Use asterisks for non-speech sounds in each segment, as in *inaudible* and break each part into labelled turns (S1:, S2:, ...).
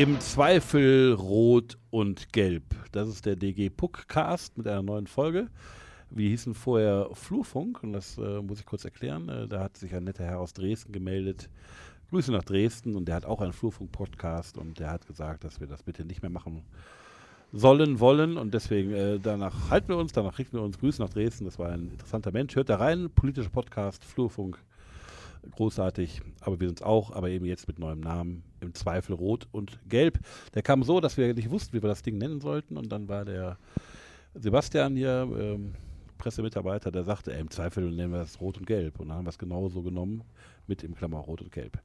S1: Im Zweifel rot und gelb. Das ist der DG Puck Cast mit einer neuen Folge. Wir hießen vorher Flurfunk und das äh, muss ich kurz erklären. Äh, da hat sich ein netter Herr aus Dresden gemeldet. Grüße nach Dresden und der hat auch einen Flurfunk-Podcast und der hat gesagt, dass wir das bitte nicht mehr machen sollen, wollen und deswegen äh, danach halten wir uns, danach richten wir uns. Grüße nach Dresden, das war ein interessanter Mensch. Hört da rein, politischer Podcast, Flurfunk großartig, aber wir sind es auch, aber eben jetzt mit neuem Namen, im Zweifel rot und gelb. Der kam so, dass wir nicht wussten, wie wir das Ding nennen sollten und dann war der Sebastian hier, ähm, Pressemitarbeiter, der sagte, ey, im Zweifel nennen wir das rot und gelb und dann haben wir es genauso genommen mit im Klammer rot und gelb.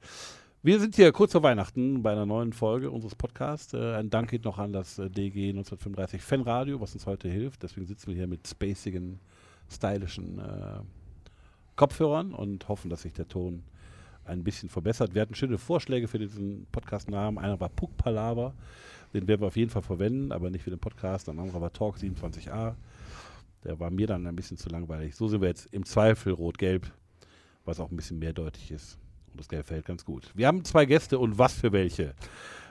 S1: Wir sind hier kurz vor Weihnachten bei einer neuen Folge unseres Podcasts. Äh, ein Dank geht noch an das äh, DG 1935 Fanradio, was uns heute hilft. Deswegen sitzen wir hier mit spacigen, stylischen äh, Kopfhörern und hoffen, dass sich der Ton ein bisschen verbessert. Wir hatten schöne Vorschläge für diesen Podcast-Namen. Einer war Puck Palaver, den werden wir auf jeden Fall verwenden, aber nicht für den Podcast. Ein anderer war Talk 27a. Der war mir dann ein bisschen zu langweilig. So sind wir jetzt im Zweifel rot-gelb, was auch ein bisschen mehrdeutig ist. Und das Gelb fällt ganz gut. Wir haben zwei Gäste und was für welche.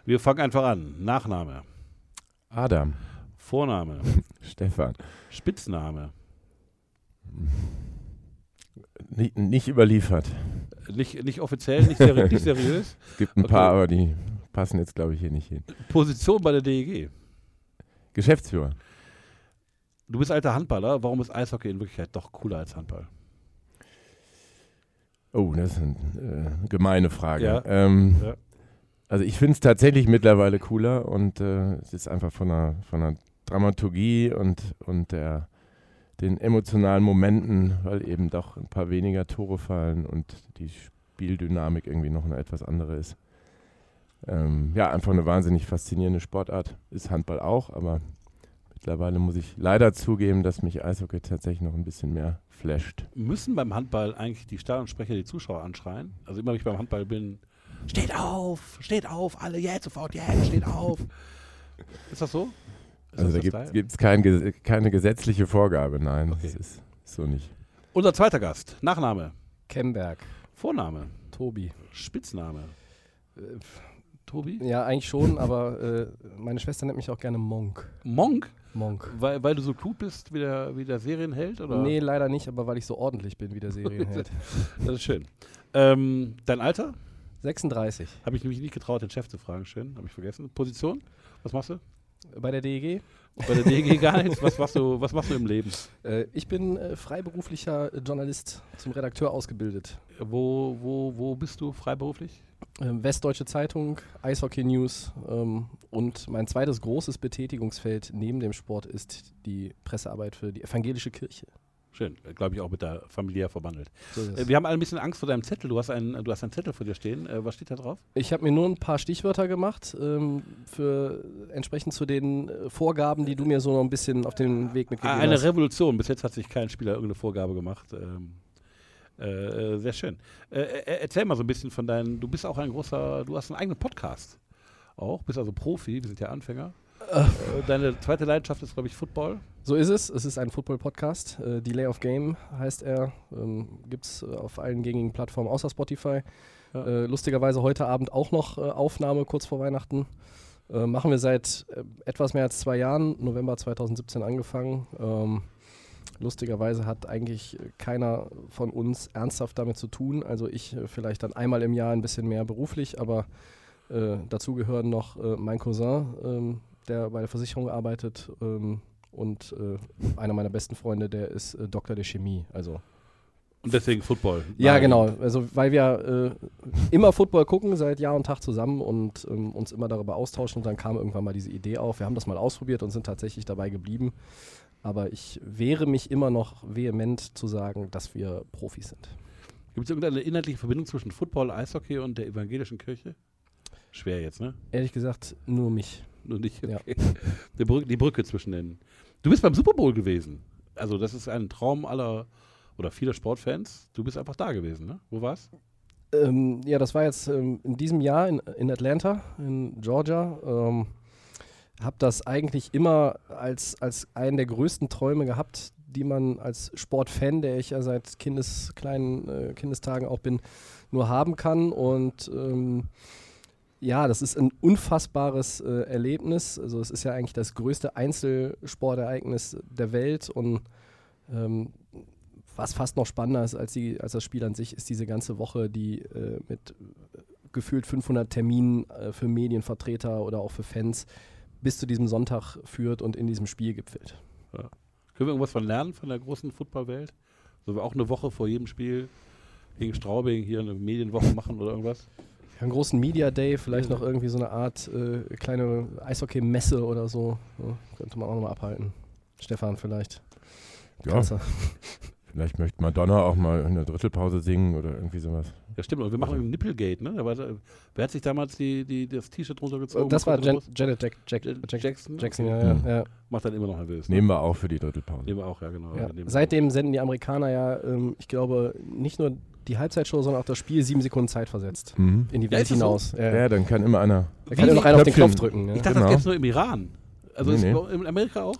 S1: Wir fangen einfach an. Nachname.
S2: Adam.
S1: Vorname. *laughs*
S2: Stefan.
S1: Spitzname.
S2: Nicht, nicht überliefert.
S1: Nicht, nicht offiziell, nicht, seri nicht *laughs* seriös.
S2: Es gibt ein
S1: Okay.
S2: paar, aber die passen jetzt, glaube ich, hier nicht hin.
S1: Position bei der DEG.
S2: Geschäftsführer.
S1: Du bist alter Handballer. Warum ist Eishockey in Wirklichkeit doch cooler als Handball?
S2: Oh, das ist eine äh, gemeine Frage.
S1: Ja.
S2: Ähm,
S1: Ja.
S2: Also ich finde es tatsächlich mittlerweile cooler und äh, es ist einfach von der, von der Dramaturgie und, und der, den emotionalen Momenten, weil eben doch ein paar weniger Tore fallen und die Spieldynamik irgendwie noch eine etwas andere ist. Ähm, ja, einfach eine wahnsinnig faszinierende Sportart. Ist Handball auch, aber mittlerweile muss ich leider zugeben, dass mich Eishockey tatsächlich noch ein bisschen mehr flasht.
S1: Müssen beim Handball eigentlich die Stadionsprecher die Zuschauer anschreien? Also immer wenn ich beim Handball bin, steht auf, steht auf, alle jetzt sofort, jetzt, steht auf. Ist das so?
S2: Also da gibt es kein, keine gesetzliche Vorgabe, nein,
S1: Okay.
S2: das ist so nicht.
S1: Unser zweiter Gast. Nachname,
S3: Kemberg,
S1: Vorname,
S3: Tobi.
S1: Spitzname.
S3: Äh,
S1: Tobi?
S3: Ja, eigentlich schon, *laughs* aber äh, meine Schwester nennt mich auch gerne Monk.
S1: Monk?
S3: Monk.
S1: Weil, weil du so klug bist wie der, wie der Serienheld? Oder?
S3: Nee, leider nicht, aber weil ich so ordentlich bin wie der Serienheld. *laughs*
S1: Das ist schön. Ähm, dein Alter?
S3: 36.
S1: Habe ich nämlich nicht getraut, den Chef zu fragen. Schön, habe ich vergessen. Position? Was machst du?
S3: Bei der DEG.
S1: Bei der DG gar nichts. Was machst du, was machst du im Leben?
S3: Äh, ich bin äh, freiberuflicher Journalist zum Redakteur ausgebildet.
S1: Wo, wo, wo bist du freiberuflich?
S3: Ähm, Westdeutsche Zeitung, Eishockey News ähm, und mein zweites großes Betätigungsfeld neben dem Sport ist die Pressearbeit für die evangelische Kirche.
S1: Schön, glaube ich auch mit der familiär verbandelt.
S3: So.
S1: Äh, wir haben alle ein bisschen Angst vor deinem Zettel. Du hast einen, du hast einen Zettel vor dir stehen. Äh, was steht da drauf?
S3: Ich habe mir nur ein paar Stichwörter gemacht, ähm, für entsprechend zu den äh, Vorgaben, die du mir so noch ein bisschen auf den Weg mitgegeben
S1: Ah, eine
S3: hast.
S1: Revolution. Bis jetzt hat sich kein Spieler irgendeine Vorgabe gemacht. Ähm, äh, sehr schön. Äh, erzähl mal so ein bisschen von deinen. Du bist auch ein großer. Du hast einen eigenen Podcast. Auch. Bist also Profi. Wir sind ja Anfänger. Äh, deine zweite Leidenschaft ist, glaube ich, Football.
S3: So ist es. Es ist ein Football-Podcast. Äh, Delay of Game heißt er. Ähm, Gibt es äh, auf allen gängigen Plattformen außer Spotify.
S1: Ja.
S3: Äh, lustigerweise heute Abend auch noch äh, Aufnahme kurz vor Weihnachten. Äh, machen wir seit äh, etwas mehr als zwei Jahren, November 2017 angefangen. Ähm, lustigerweise hat eigentlich keiner von uns ernsthaft damit zu tun. Also ich vielleicht dann einmal im Jahr ein bisschen mehr beruflich, aber dazu gehören noch mein Cousin, ähm, der bei der Versicherung arbeitet ähm, und äh, einer meiner besten Freunde, der ist äh, Doktor der Chemie. Also
S1: Und deswegen Football.
S3: ja, genau. Also weil wir äh, immer Football gucken seit Jahr und Tag zusammen und ähm, uns immer darüber austauschen. Und dann kam irgendwann mal diese Idee auf. Wir haben das mal ausprobiert und sind tatsächlich dabei geblieben. Aber ich wehre mich immer noch vehement zu sagen, dass wir Profis sind.
S1: Gibt es irgendeine inhaltliche Verbindung zwischen Football, Eishockey und der evangelischen Kirche? Schwer jetzt, ne?
S3: Ehrlich gesagt, nur mich. *laughs*
S1: Nur nicht.
S3: Ja.
S1: Okay. Die, Brücke, die Brücke zwischen den. Du bist beim Super Bowl gewesen. Also, das ist ein Traum aller oder vieler Sportfans. Du bist einfach da gewesen, ne? Wo war's?
S3: Ähm, ja, das war jetzt ähm, in diesem Jahr in, in Atlanta, in Georgia. Ähm, habe das eigentlich immer als, als einen der größten Träume gehabt, die man als Sportfan, der ich ja seit Kindes, kleinen äh, Kindestagen auch bin, nur haben kann. Und ähm, Ja, das ist ein unfassbares äh, Erlebnis. Also es ist ja eigentlich das größte Einzelsportereignis der Welt und ähm, was fast noch spannender ist als, die, als das Spiel an sich, ist diese ganze Woche, die äh, mit äh, gefühlt 500 Terminen äh, für Medienvertreter oder auch für Fans bis zu diesem Sonntag führt und in diesem Spiel gipfelt.
S1: Ja. Können wir irgendwas von lernen von der großen Footballwelt? So auch eine Woche vor jedem Spiel gegen Straubing hier eine Medienwoche machen oder irgendwas?
S3: Einen großen Media Day, vielleicht noch irgendwie so eine Art äh, kleine Eishockey-Messe oder so. Ja, könnte man auch nochmal abhalten. Stefan vielleicht.
S2: Ja. *laughs* Vielleicht möchte Madonna auch mal in der Drittelpause singen oder irgendwie sowas.
S1: Ja, stimmt. Und wir machen also. Nippelgate, ne? Aber, wer hat sich damals die, die, das T-Shirt runtergezogen?
S3: Das war Jan Janet Jack, Jack, Jack, Jackson. Jackson, ja, ja, ja,
S1: Macht dann immer noch nervös.
S2: Ne? Nehmen wir auch für die Drittelpause.
S1: Nehmen wir auch, ja, genau.
S3: Ja. Seitdem senden die Amerikaner ja, ähm, ich glaube, nicht nur die Halbzeitshow, sondern auch das Spiel sieben Sekunden Zeit versetzt. Mhm. In die Welt ja, hinaus.
S2: So? Ja. ja. dann kann immer einer.
S3: Da kann ja noch einer auf den Knopf drücken.
S1: Ich dachte, genau. das gäbe es nur im Iran. Also nee, nee. in Amerika auch?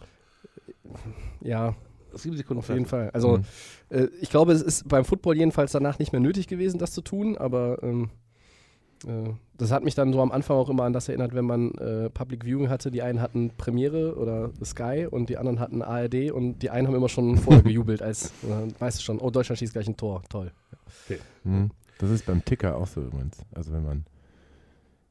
S3: Ja. Sieben Sekunden auf jeden Fall. Also mhm. äh, ich glaube, es ist beim Football jedenfalls danach nicht mehr nötig gewesen, das zu tun, aber ähm, äh, das hat mich dann so am Anfang auch immer an das erinnert, wenn man äh, Public Viewing hatte. Die einen hatten Premiere oder Sky und die anderen hatten ARD und die einen haben immer schon *laughs* vorher gejubelt, als äh, weißt du schon, oh, Deutschland schießt gleich ein Tor. Toll.
S2: Okay. Mhm. Das ist beim Ticker auch so übrigens. Also wenn man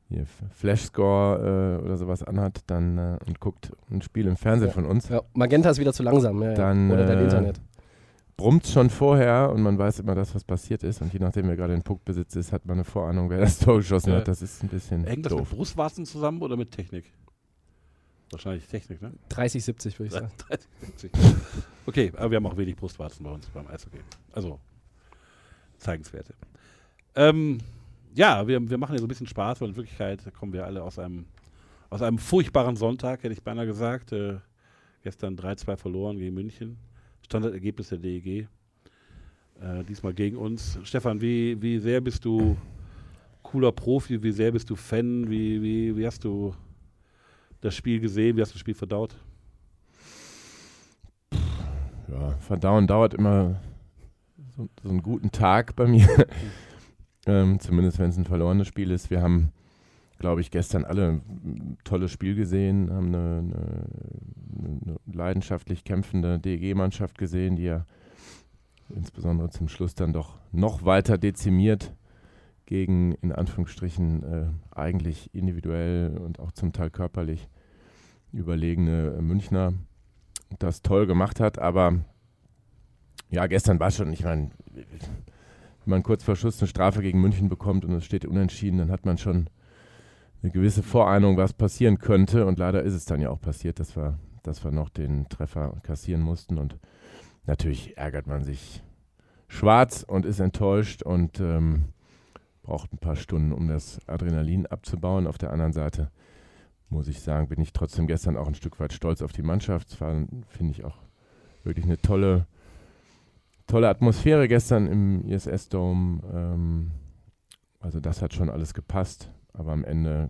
S2: hier Flashscore äh, oder sowas anhat dann äh, und guckt ein Spiel im Fernsehen
S3: ja.
S2: von uns.
S3: Ja, Magenta ist wieder zu langsam, ja,
S2: dann,
S3: oder dein
S2: äh,
S3: Internet.
S2: Brummt schon vorher und man weiß immer das, was passiert ist. Und je nachdem, wer gerade den Puck besitzt ist, hat man eine Vorahnung, wer das Tor geschossen hat. Das ist ein bisschen.
S1: Hängt
S2: das
S1: mit Brustwarzen zusammen oder mit Technik? Wahrscheinlich Technik, ne?
S3: 30, 70 würde ich sagen. *laughs* 30,
S1: 70. Okay, aber wir haben auch wenig Brustwarzen bei uns beim Eishockey. Also, zeigenswerte. Ähm, ja, wir, wir machen ja so ein bisschen Spaß, weil in Wirklichkeit kommen wir alle aus einem, aus einem furchtbaren Sonntag, hätte ich beinahe gesagt. Äh, gestern 3-2 verloren gegen München. Standardergebnis der DEG. Äh, diesmal gegen uns. Stefan, wie, wie sehr bist du cooler Profi? Wie sehr bist du Fan? Wie, wie, wie hast du das Spiel gesehen? Wie hast du das Spiel verdaut?
S2: Ja, verdauen dauert immer so, so einen guten Tag bei mir. *laughs* Ähm, zumindest wenn es ein verlorenes Spiel ist. Wir haben, glaube ich, gestern alle ein tolles Spiel gesehen, haben eine, eine, eine leidenschaftlich kämpfende DEG-Mannschaft gesehen, die ja insbesondere zum Schluss dann doch noch weiter dezimiert gegen, in Anführungsstrichen, äh, eigentlich individuell und auch zum Teil körperlich überlegene Münchner das toll gemacht hat. Aber ja, gestern war schon, ich meine, wenn man kurz vor Schluss eine Strafe gegen München bekommt und es steht unentschieden, dann hat man schon eine gewisse Vorahnung, was passieren könnte. Und leider ist es dann ja auch passiert, dass wir, dass wir noch den Treffer kassieren mussten. Und natürlich ärgert man sich schwarz und ist enttäuscht und ähm, braucht ein paar Stunden, um das Adrenalin abzubauen. Auf der anderen Seite muss ich sagen, bin ich trotzdem gestern auch ein Stück weit stolz auf die Mannschaft. Es war, finde ich, auch wirklich eine tolle tolle Atmosphäre gestern im ISS-Dome. Ähm, also das hat schon alles gepasst. Aber am Ende,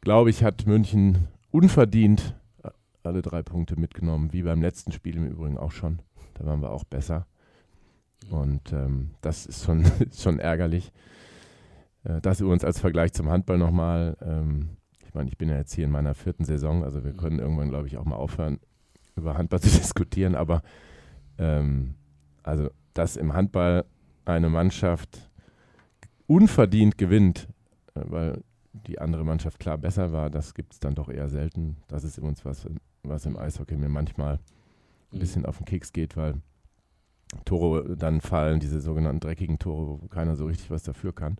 S2: glaube ich, hat München unverdient alle drei Punkte mitgenommen, wie beim letzten Spiel im Übrigen auch schon. Da waren wir auch besser. Und ähm, das ist schon, *laughs* schon ärgerlich. Äh, das übrigens als Vergleich zum Handball nochmal. Ähm, ich meine, ich bin ja jetzt hier in meiner vierten Saison, also wir können irgendwann, glaube ich, auch mal aufhören, über Handball *laughs* zu diskutieren, aber ähm, also, dass im Handball eine Mannschaft unverdient gewinnt, äh, weil die andere Mannschaft klar besser war, das gibt es dann doch eher selten. Das ist übrigens was, was im Eishockey mir manchmal ein mhm. bisschen auf den Keks geht, weil Tore dann fallen, diese sogenannten dreckigen Tore, wo keiner so richtig was dafür kann.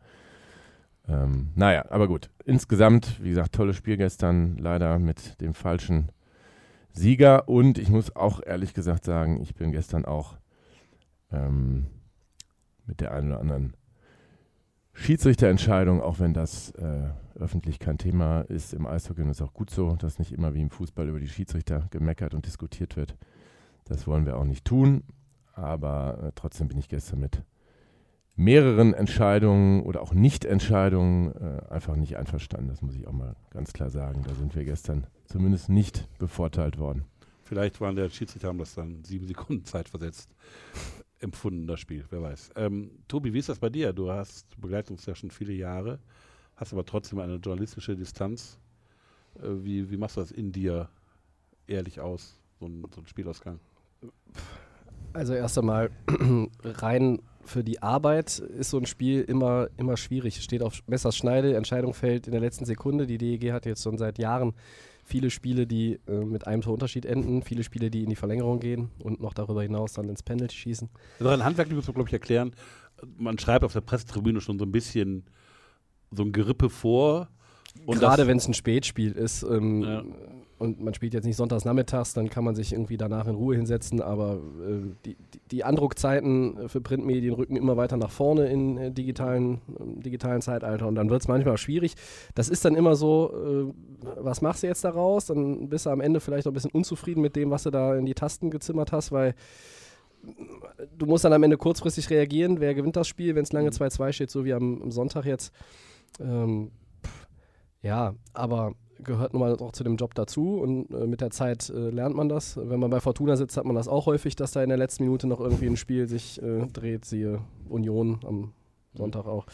S2: Ähm, naja, aber gut. Insgesamt, wie gesagt, tolles Spiel gestern, leider mit dem falschen Sieger. Und ich muss auch ehrlich gesagt sagen, ich bin gestern auch ähm, mit der einen oder anderen Schiedsrichterentscheidung, auch wenn das äh, öffentlich kein Thema ist im Eishockey und ist auch gut so, dass nicht immer wie im Fußball über die Schiedsrichter gemeckert und diskutiert wird. Das wollen wir auch nicht tun, aber äh, trotzdem bin ich gestern mit mehreren Entscheidungen oder auch Nichtentscheidungen äh, einfach nicht einverstanden. Das muss ich auch mal ganz klar sagen. Da sind wir gestern zumindest nicht bevorteilt worden.
S1: Vielleicht waren der Schiedsrichter haben das dann sieben Sekunden Zeit versetzt empfunden, das Spiel, wer weiß. Ähm, Tobi, wie ist das bei dir? Du hast begleitet uns ja schon viele Jahre. hast aber trotzdem eine journalistische Distanz. Äh, wie, wie machst du das in dir ehrlich aus, so ein, so ein Spielausgang?
S3: Also erst einmal *clears throat* rein für die Arbeit ist so ein Spiel immer, immer schwierig. Steht auf Messerschneide, Entscheidung fällt in der letzten Sekunde. Die DEG hat jetzt schon seit Jahren viele Spiele, die äh, mit einem Torunterschied enden, viele Spiele, die in die Verlängerung gehen und noch darüber hinaus dann ins Penalty schießen.
S1: Also ein Handwerk muss man, glaube ich, erklären. Man schreibt auf der Pressetribüne schon so ein bisschen so ein Gerippe vor.
S3: Gerade wenn es ein Spätspiel ist ähm,
S1: Ja.
S3: und man spielt jetzt nicht sonntags nachmittags, dann kann man sich irgendwie danach in Ruhe hinsetzen, aber äh, die, die, Andruckzeiten für Printmedien rücken immer weiter nach vorne in äh, digitalen, im digitalen Zeitalter und dann wird es manchmal schwierig. Das ist dann immer so, äh, was machst du jetzt daraus? Dann bist du am Ende vielleicht auch ein bisschen unzufrieden mit dem, was du da in die Tasten gezimmert hast, weil du musst dann am Ende kurzfristig reagieren, wer gewinnt das Spiel, wenn es lange 2-2 steht, so wie am, am Sonntag jetzt. Ähm, ja, aber gehört nun mal auch zu dem Job dazu und äh, mit der Zeit äh, lernt man das. Wenn man bei Fortuna sitzt, hat man das auch häufig, dass da in der letzten Minute noch irgendwie ein Spiel sich äh, dreht, siehe Union am Sonntag auch.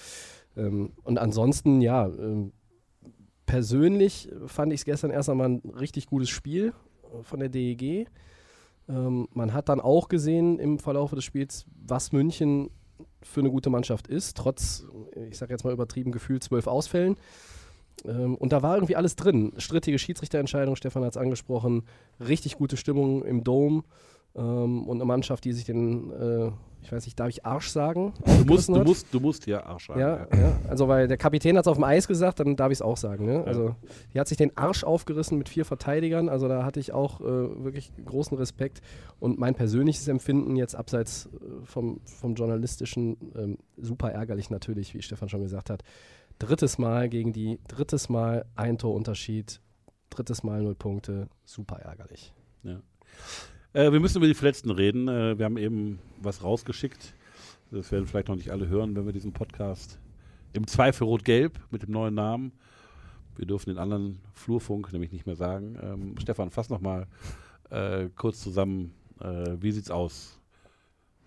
S3: Ähm, und ansonsten, ja, ähm, persönlich fand ich es gestern erst einmal ein richtig gutes Spiel äh, von der DEG. Ähm, man hat dann auch gesehen im Verlauf des Spiels, was München für eine gute Mannschaft ist, trotz, ich sage jetzt mal übertrieben, gefühlt zwölf Ausfällen. Ähm, und da war irgendwie alles drin. Strittige Schiedsrichterentscheidung, Stefan hat es angesprochen, richtig gute Stimmung im Dome ähm, und eine Mannschaft, die sich den, äh, ich weiß nicht, darf ich Arsch sagen?
S1: Du musst, du musst, du musst ja Arsch haben.
S3: Ja, ja, also weil der Kapitän hat es auf dem Eis gesagt, dann darf ich es auch sagen. Ne? Also die hat sich den Arsch aufgerissen mit vier Verteidigern, also da hatte ich auch äh, wirklich großen Respekt und mein persönliches Empfinden jetzt abseits äh, vom, vom journalistischen ähm, super ärgerlich natürlich, wie Stefan schon gesagt hat. Drittes Mal gegen die, drittes Mal ein Torunterschied, drittes Mal null Punkte, super ärgerlich.
S1: Äh, wir müssen über die Verletzten reden. Äh, wir haben eben was rausgeschickt. Das werden vielleicht noch nicht alle hören, wenn wir diesen Podcast im Zweifel rot-gelb mit dem neuen Namen. Wir dürfen den anderen Flurfunk nämlich nicht mehr sagen. Ähm, Stefan, fass noch mal äh, kurz zusammen. Äh, wie sieht's aus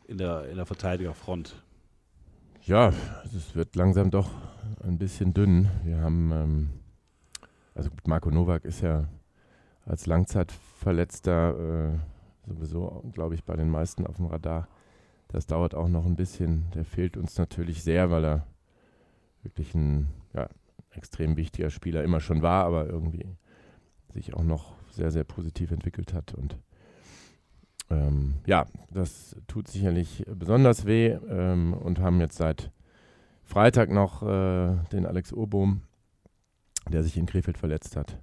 S1: in der, in der Verteidigerfront?
S2: Ja, es wird langsam doch ein bisschen dünn. Wir haben, ähm, also Marco Nowak ist ja als Langzeitverletzter äh, sowieso, glaube ich, bei den meisten auf dem Radar. Das dauert auch noch ein bisschen. Der fehlt uns natürlich sehr, weil er wirklich ein ja, extrem wichtiger Spieler immer schon war, aber irgendwie sich auch noch sehr, sehr positiv entwickelt hat. Und ähm, ja, das tut sicherlich besonders weh ähm, und haben jetzt seit Freitag noch äh, den Alex Urbohm, der sich in Krefeld verletzt hat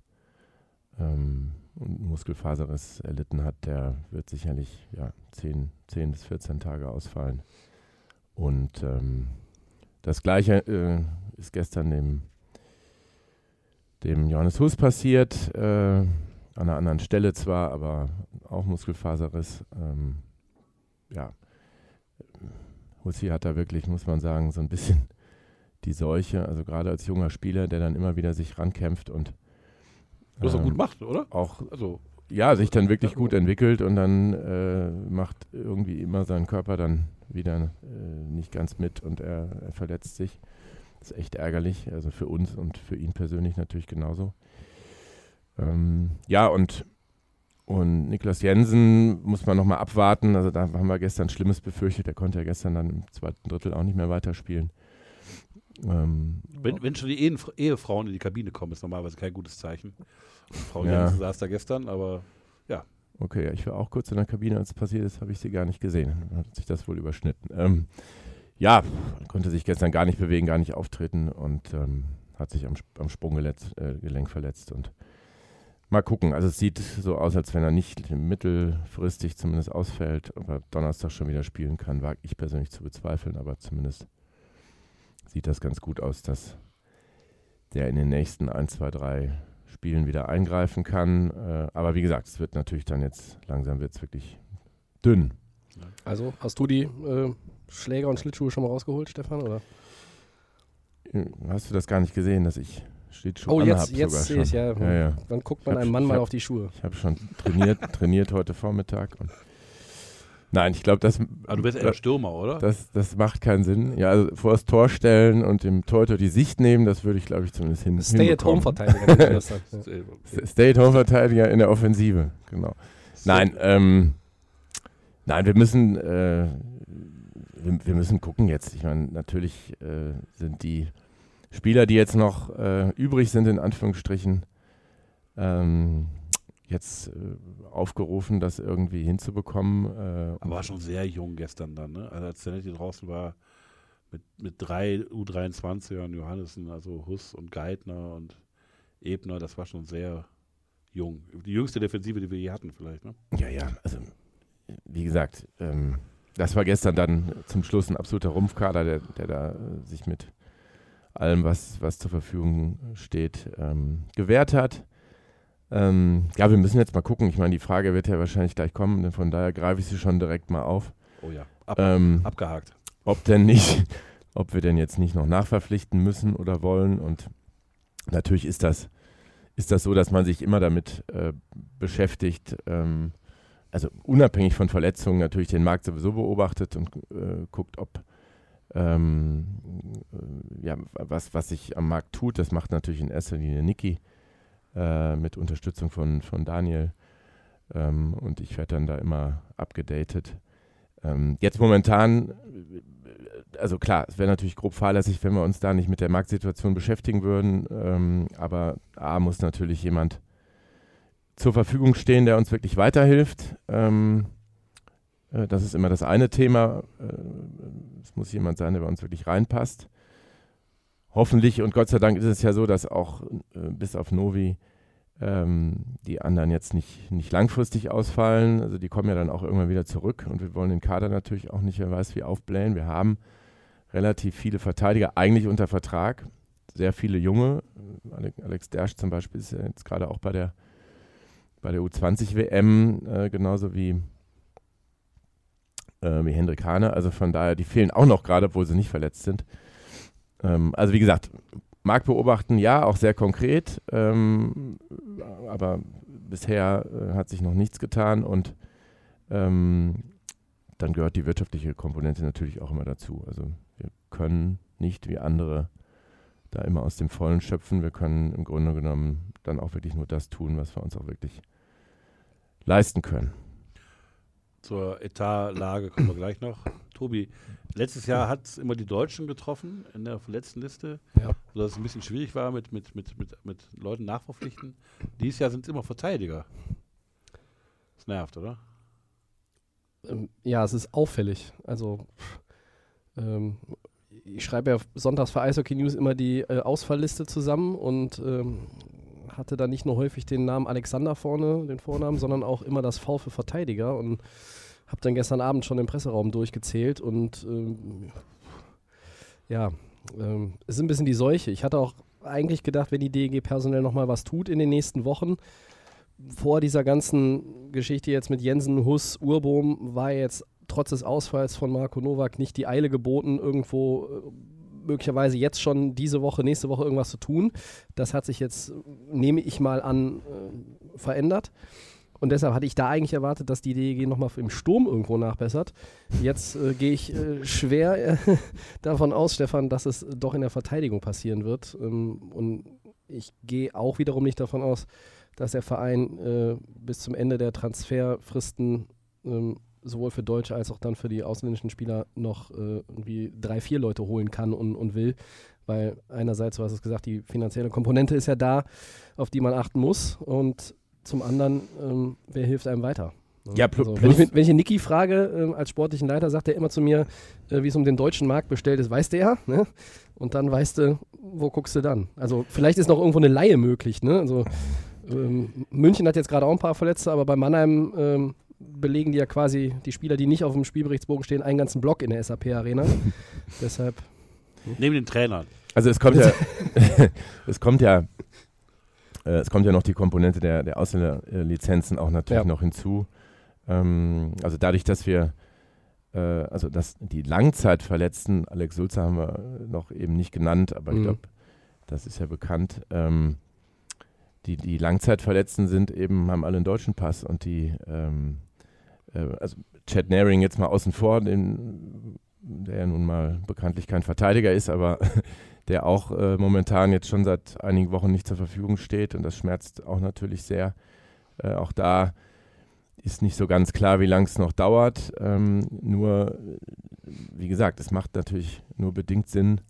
S2: ähm, und Muskelfaserriss erlitten hat. Der wird sicherlich ja, 10, 10 bis 14 Tage ausfallen. Und ähm, das Gleiche äh, ist gestern dem, dem Johannes Hus passiert. Äh, an einer anderen Stelle zwar, aber auch Muskelfaserriss. Ähm, ja, Hussi hat da wirklich, muss man sagen, so ein bisschen die Seuche, also gerade als junger Spieler, der dann immer wieder sich rankämpft und
S1: Was er
S2: ähm,
S1: gut macht, oder?
S2: auch
S1: Also,
S2: ja, sich dann wirklich gut entwickelt und dann äh, macht irgendwie immer sein Körper dann wieder äh, nicht ganz mit und er, er verletzt sich. Das ist echt ärgerlich, also für uns und für ihn persönlich natürlich genauso. Ähm, ja, und, und Niklas Jensen muss man nochmal abwarten. Also da haben wir gestern Schlimmes befürchtet. Er konnte ja gestern dann im zweiten Drittel auch nicht mehr weiterspielen. Ähm,
S1: wenn, wenn schon die Ehefrauen in die Kabine kommen, ist normalerweise kein gutes Zeichen. Und Frau
S2: Ja.
S1: Jensen saß da gestern, aber
S2: Okay, ja, ich war auch kurz in der Kabine, als es passiert ist, habe ich sie gar nicht gesehen. Dann hat sich das wohl überschnitten. Ähm, ja, konnte sich gestern gar nicht bewegen, gar nicht auftreten und ähm, hat sich am, am Sprunggelenk äh, verletzt. Und mal gucken. Also es sieht so aus, als wenn er nicht mittelfristig zumindest ausfällt, aber Donnerstag schon wieder spielen kann, wage ich persönlich zu bezweifeln, aber zumindest sieht das ganz gut aus, dass der in den nächsten 1, 2, 3 Spielen wieder eingreifen kann. Äh, aber wie gesagt, es wird natürlich dann jetzt, langsam wird es wirklich dünn.
S3: Also, hast du die äh, Schläger und Schlittschuhe schon mal rausgeholt, Stefan? Oder?
S2: Äh, Hast du das gar nicht gesehen, dass ich Schlittschuhe
S3: Oh,
S2: anhab
S3: jetzt, jetzt sehe ich,
S2: schon?
S3: ja.
S2: ja, ja.
S3: Wann guckt man einem Mann mal
S2: hab-
S3: auf die Schuhe?
S2: Ich habe schon trainiert, *laughs* trainiert heute Vormittag. Und Nein, ich glaube, das.
S1: Aber du bist eher Stürmer, oder?
S2: Das, das macht keinen Sinn. Ja, also vor das Tor stellen und dem Torhüter die Sicht nehmen, das würde ich, glaube ich, zumindest hin.
S3: Stay-at-home-Verteidiger.
S2: Stay-at-home-Verteidiger in der Offensive, genau. Nein, ähm, nein, wir müssen, äh, wir, wir, müssen gucken jetzt. Ich meine, natürlich äh, sind die Spieler, die jetzt noch äh, übrig sind, in Anführungsstrichen, ähm, jetzt äh, aufgerufen, das irgendwie hinzubekommen. Äh,
S1: Aber war schon sehr jung gestern dann, ne? Also als Zanetti draußen war mit, mit drei U23ern, Johannessen, also Huss und Geithner und Ebner, das war schon sehr jung. Die jüngste Defensive, die wir je hatten vielleicht, ne?
S2: Ja, ja, also wie gesagt, ähm, das war gestern dann zum Schluss ein absoluter Rumpfkader, der, der da äh, sich mit allem, was, was zur Verfügung steht, ähm, gewährt hat. Ähm, ja, wir müssen jetzt mal gucken. Ich meine, die Frage wird ja wahrscheinlich gleich kommen. Von daher greife ich sie schon direkt mal auf.
S1: Oh ja, Ab, ähm, abgehakt.
S2: Ob denn nicht, *laughs* ob wir denn jetzt nicht noch nachverpflichten müssen oder wollen. Und natürlich ist das, ist das so, dass man sich immer damit äh, beschäftigt, ähm, also unabhängig von Verletzungen natürlich den Markt sowieso beobachtet und äh, guckt, ob ähm, äh, ja, was, was sich am Markt tut. Das macht natürlich in erster Linie Niki äh, mit Unterstützung von, von Daniel. Ähm, und ich werde dann da immer abgedatet. Ähm, jetzt momentan, äh, also klar, es wäre natürlich grob fahrlässig, wenn wir uns da nicht mit der Marktsituation beschäftigen würden. Ähm, aber A muss natürlich jemand zur Verfügung stehen, der uns wirklich weiterhilft. Ähm, äh, das ist immer das eine Thema. Äh, es muss jemand sein, der bei uns wirklich reinpasst hoffentlich und Gott sei Dank ist es ja so, dass auch äh, bis auf Novi ähm, die anderen jetzt nicht, nicht langfristig ausfallen. Also die kommen ja dann auch irgendwann wieder zurück und wir wollen den Kader natürlich auch nicht, wer weiß wie, aufblähen. Wir haben relativ viele Verteidiger eigentlich unter Vertrag, sehr viele junge. Alex Dersch zum Beispiel ist ja jetzt gerade auch bei der, bei der U20-WM, äh, genauso wie, äh, wie Hendrik Hane. Also von daher, die fehlen auch noch gerade, obwohl sie nicht verletzt sind. Ähm, also wie gesagt, Markt beobachten, ja, auch sehr konkret, ähm, aber bisher äh, hat sich noch nichts getan und ähm, dann gehört die wirtschaftliche Komponente natürlich auch immer dazu. Also wir können nicht wie andere da immer aus dem Vollen schöpfen. Wir können im Grunde genommen dann auch wirklich nur das tun, was wir uns auch wirklich leisten können.
S1: Zur Etatlage kommen wir gleich noch. Tobi, letztes Jahr hat es immer die Deutschen getroffen in der letzten Liste, ja. sodass es ein bisschen schwierig war mit, mit, mit, mit, mit Leuten nachverpflichten. Dieses Jahr sind es immer Verteidiger. Das nervt, oder?
S3: Ähm, ja, es ist auffällig. Also, ähm, ich schreibe ja sonntags für Eishockey News immer die äh, Ausfallliste zusammen und ähm, hatte da nicht nur häufig den Namen Alexander vorne, den Vornamen, sondern auch immer das V für Verteidiger und habe dann gestern Abend schon den Presseraum durchgezählt und ähm, ja, ähm, es ist ein bisschen die Seuche. Ich hatte auch eigentlich gedacht, wenn die DEG personell nochmal was tut in den nächsten Wochen, vor dieser ganzen Geschichte jetzt mit Jensen, Huss, Urbohm, war jetzt trotz des Ausfalls von Marco Nowak nicht die Eile geboten, irgendwo äh, möglicherweise jetzt schon diese Woche, nächste Woche irgendwas zu tun. Das hat sich jetzt, nehme ich mal an, äh, verändert. Und deshalb hatte ich da eigentlich erwartet, dass die DEG nochmal im Sturm irgendwo nachbessert. Jetzt äh, gehe ich äh, schwer äh, *laughs* davon aus, Stefan, dass es doch in der Verteidigung passieren wird. Ähm, und ich gehe auch wiederum nicht davon aus, dass der Verein äh, bis zum Ende der Transferfristen ähm, sowohl für Deutsche als auch dann für die ausländischen Spieler noch äh, irgendwie drei, vier Leute holen kann und, und will. Weil einerseits, du hast es gesagt, die finanzielle Komponente ist ja da, auf die man achten muss. Und zum anderen, ähm, wer hilft einem weiter?
S2: Ne? Ja,
S3: also, wenn, ich, wenn ich Niki frage, äh, als sportlichen Leiter, sagt er immer zu mir, äh, wie es um den deutschen Markt bestellt ist, weißt du ja. Ne? Und dann weißt du, wo guckst du dann? Also vielleicht ist noch irgendwo eine Laie möglich. Ne? Also ähm, München hat jetzt gerade auch ein paar Verletzte, aber bei Mannheim ähm, belegen die ja quasi die Spieler, die nicht auf dem Spielberichtsbogen stehen, einen ganzen Block in der SAP-Arena. *laughs* Deshalb.
S1: Neben den Trainern.
S2: Also es kommt ja, *laughs* *laughs* es kommt ja äh, es kommt ja noch die Komponente der, der Ausländerlizenzen auch natürlich ja. noch hinzu. Ähm, also dadurch, dass wir, äh, also dass die Langzeitverletzten, Alex Sulzer haben wir noch eben nicht genannt, aber mhm. ich glaube, das ist ja bekannt. Ähm, die, die Langzeitverletzten sind eben, haben alle einen deutschen Pass und die ähm, äh, also Chad Naring jetzt mal außen vor, den, der ja nun mal bekanntlich kein Verteidiger ist, aber *laughs* der auch äh, momentan jetzt schon seit einigen Wochen nicht zur Verfügung steht und das schmerzt auch natürlich sehr. Äh, auch da ist nicht so ganz klar, wie lange es noch dauert. Ähm, nur, wie gesagt, es macht natürlich nur bedingt Sinn,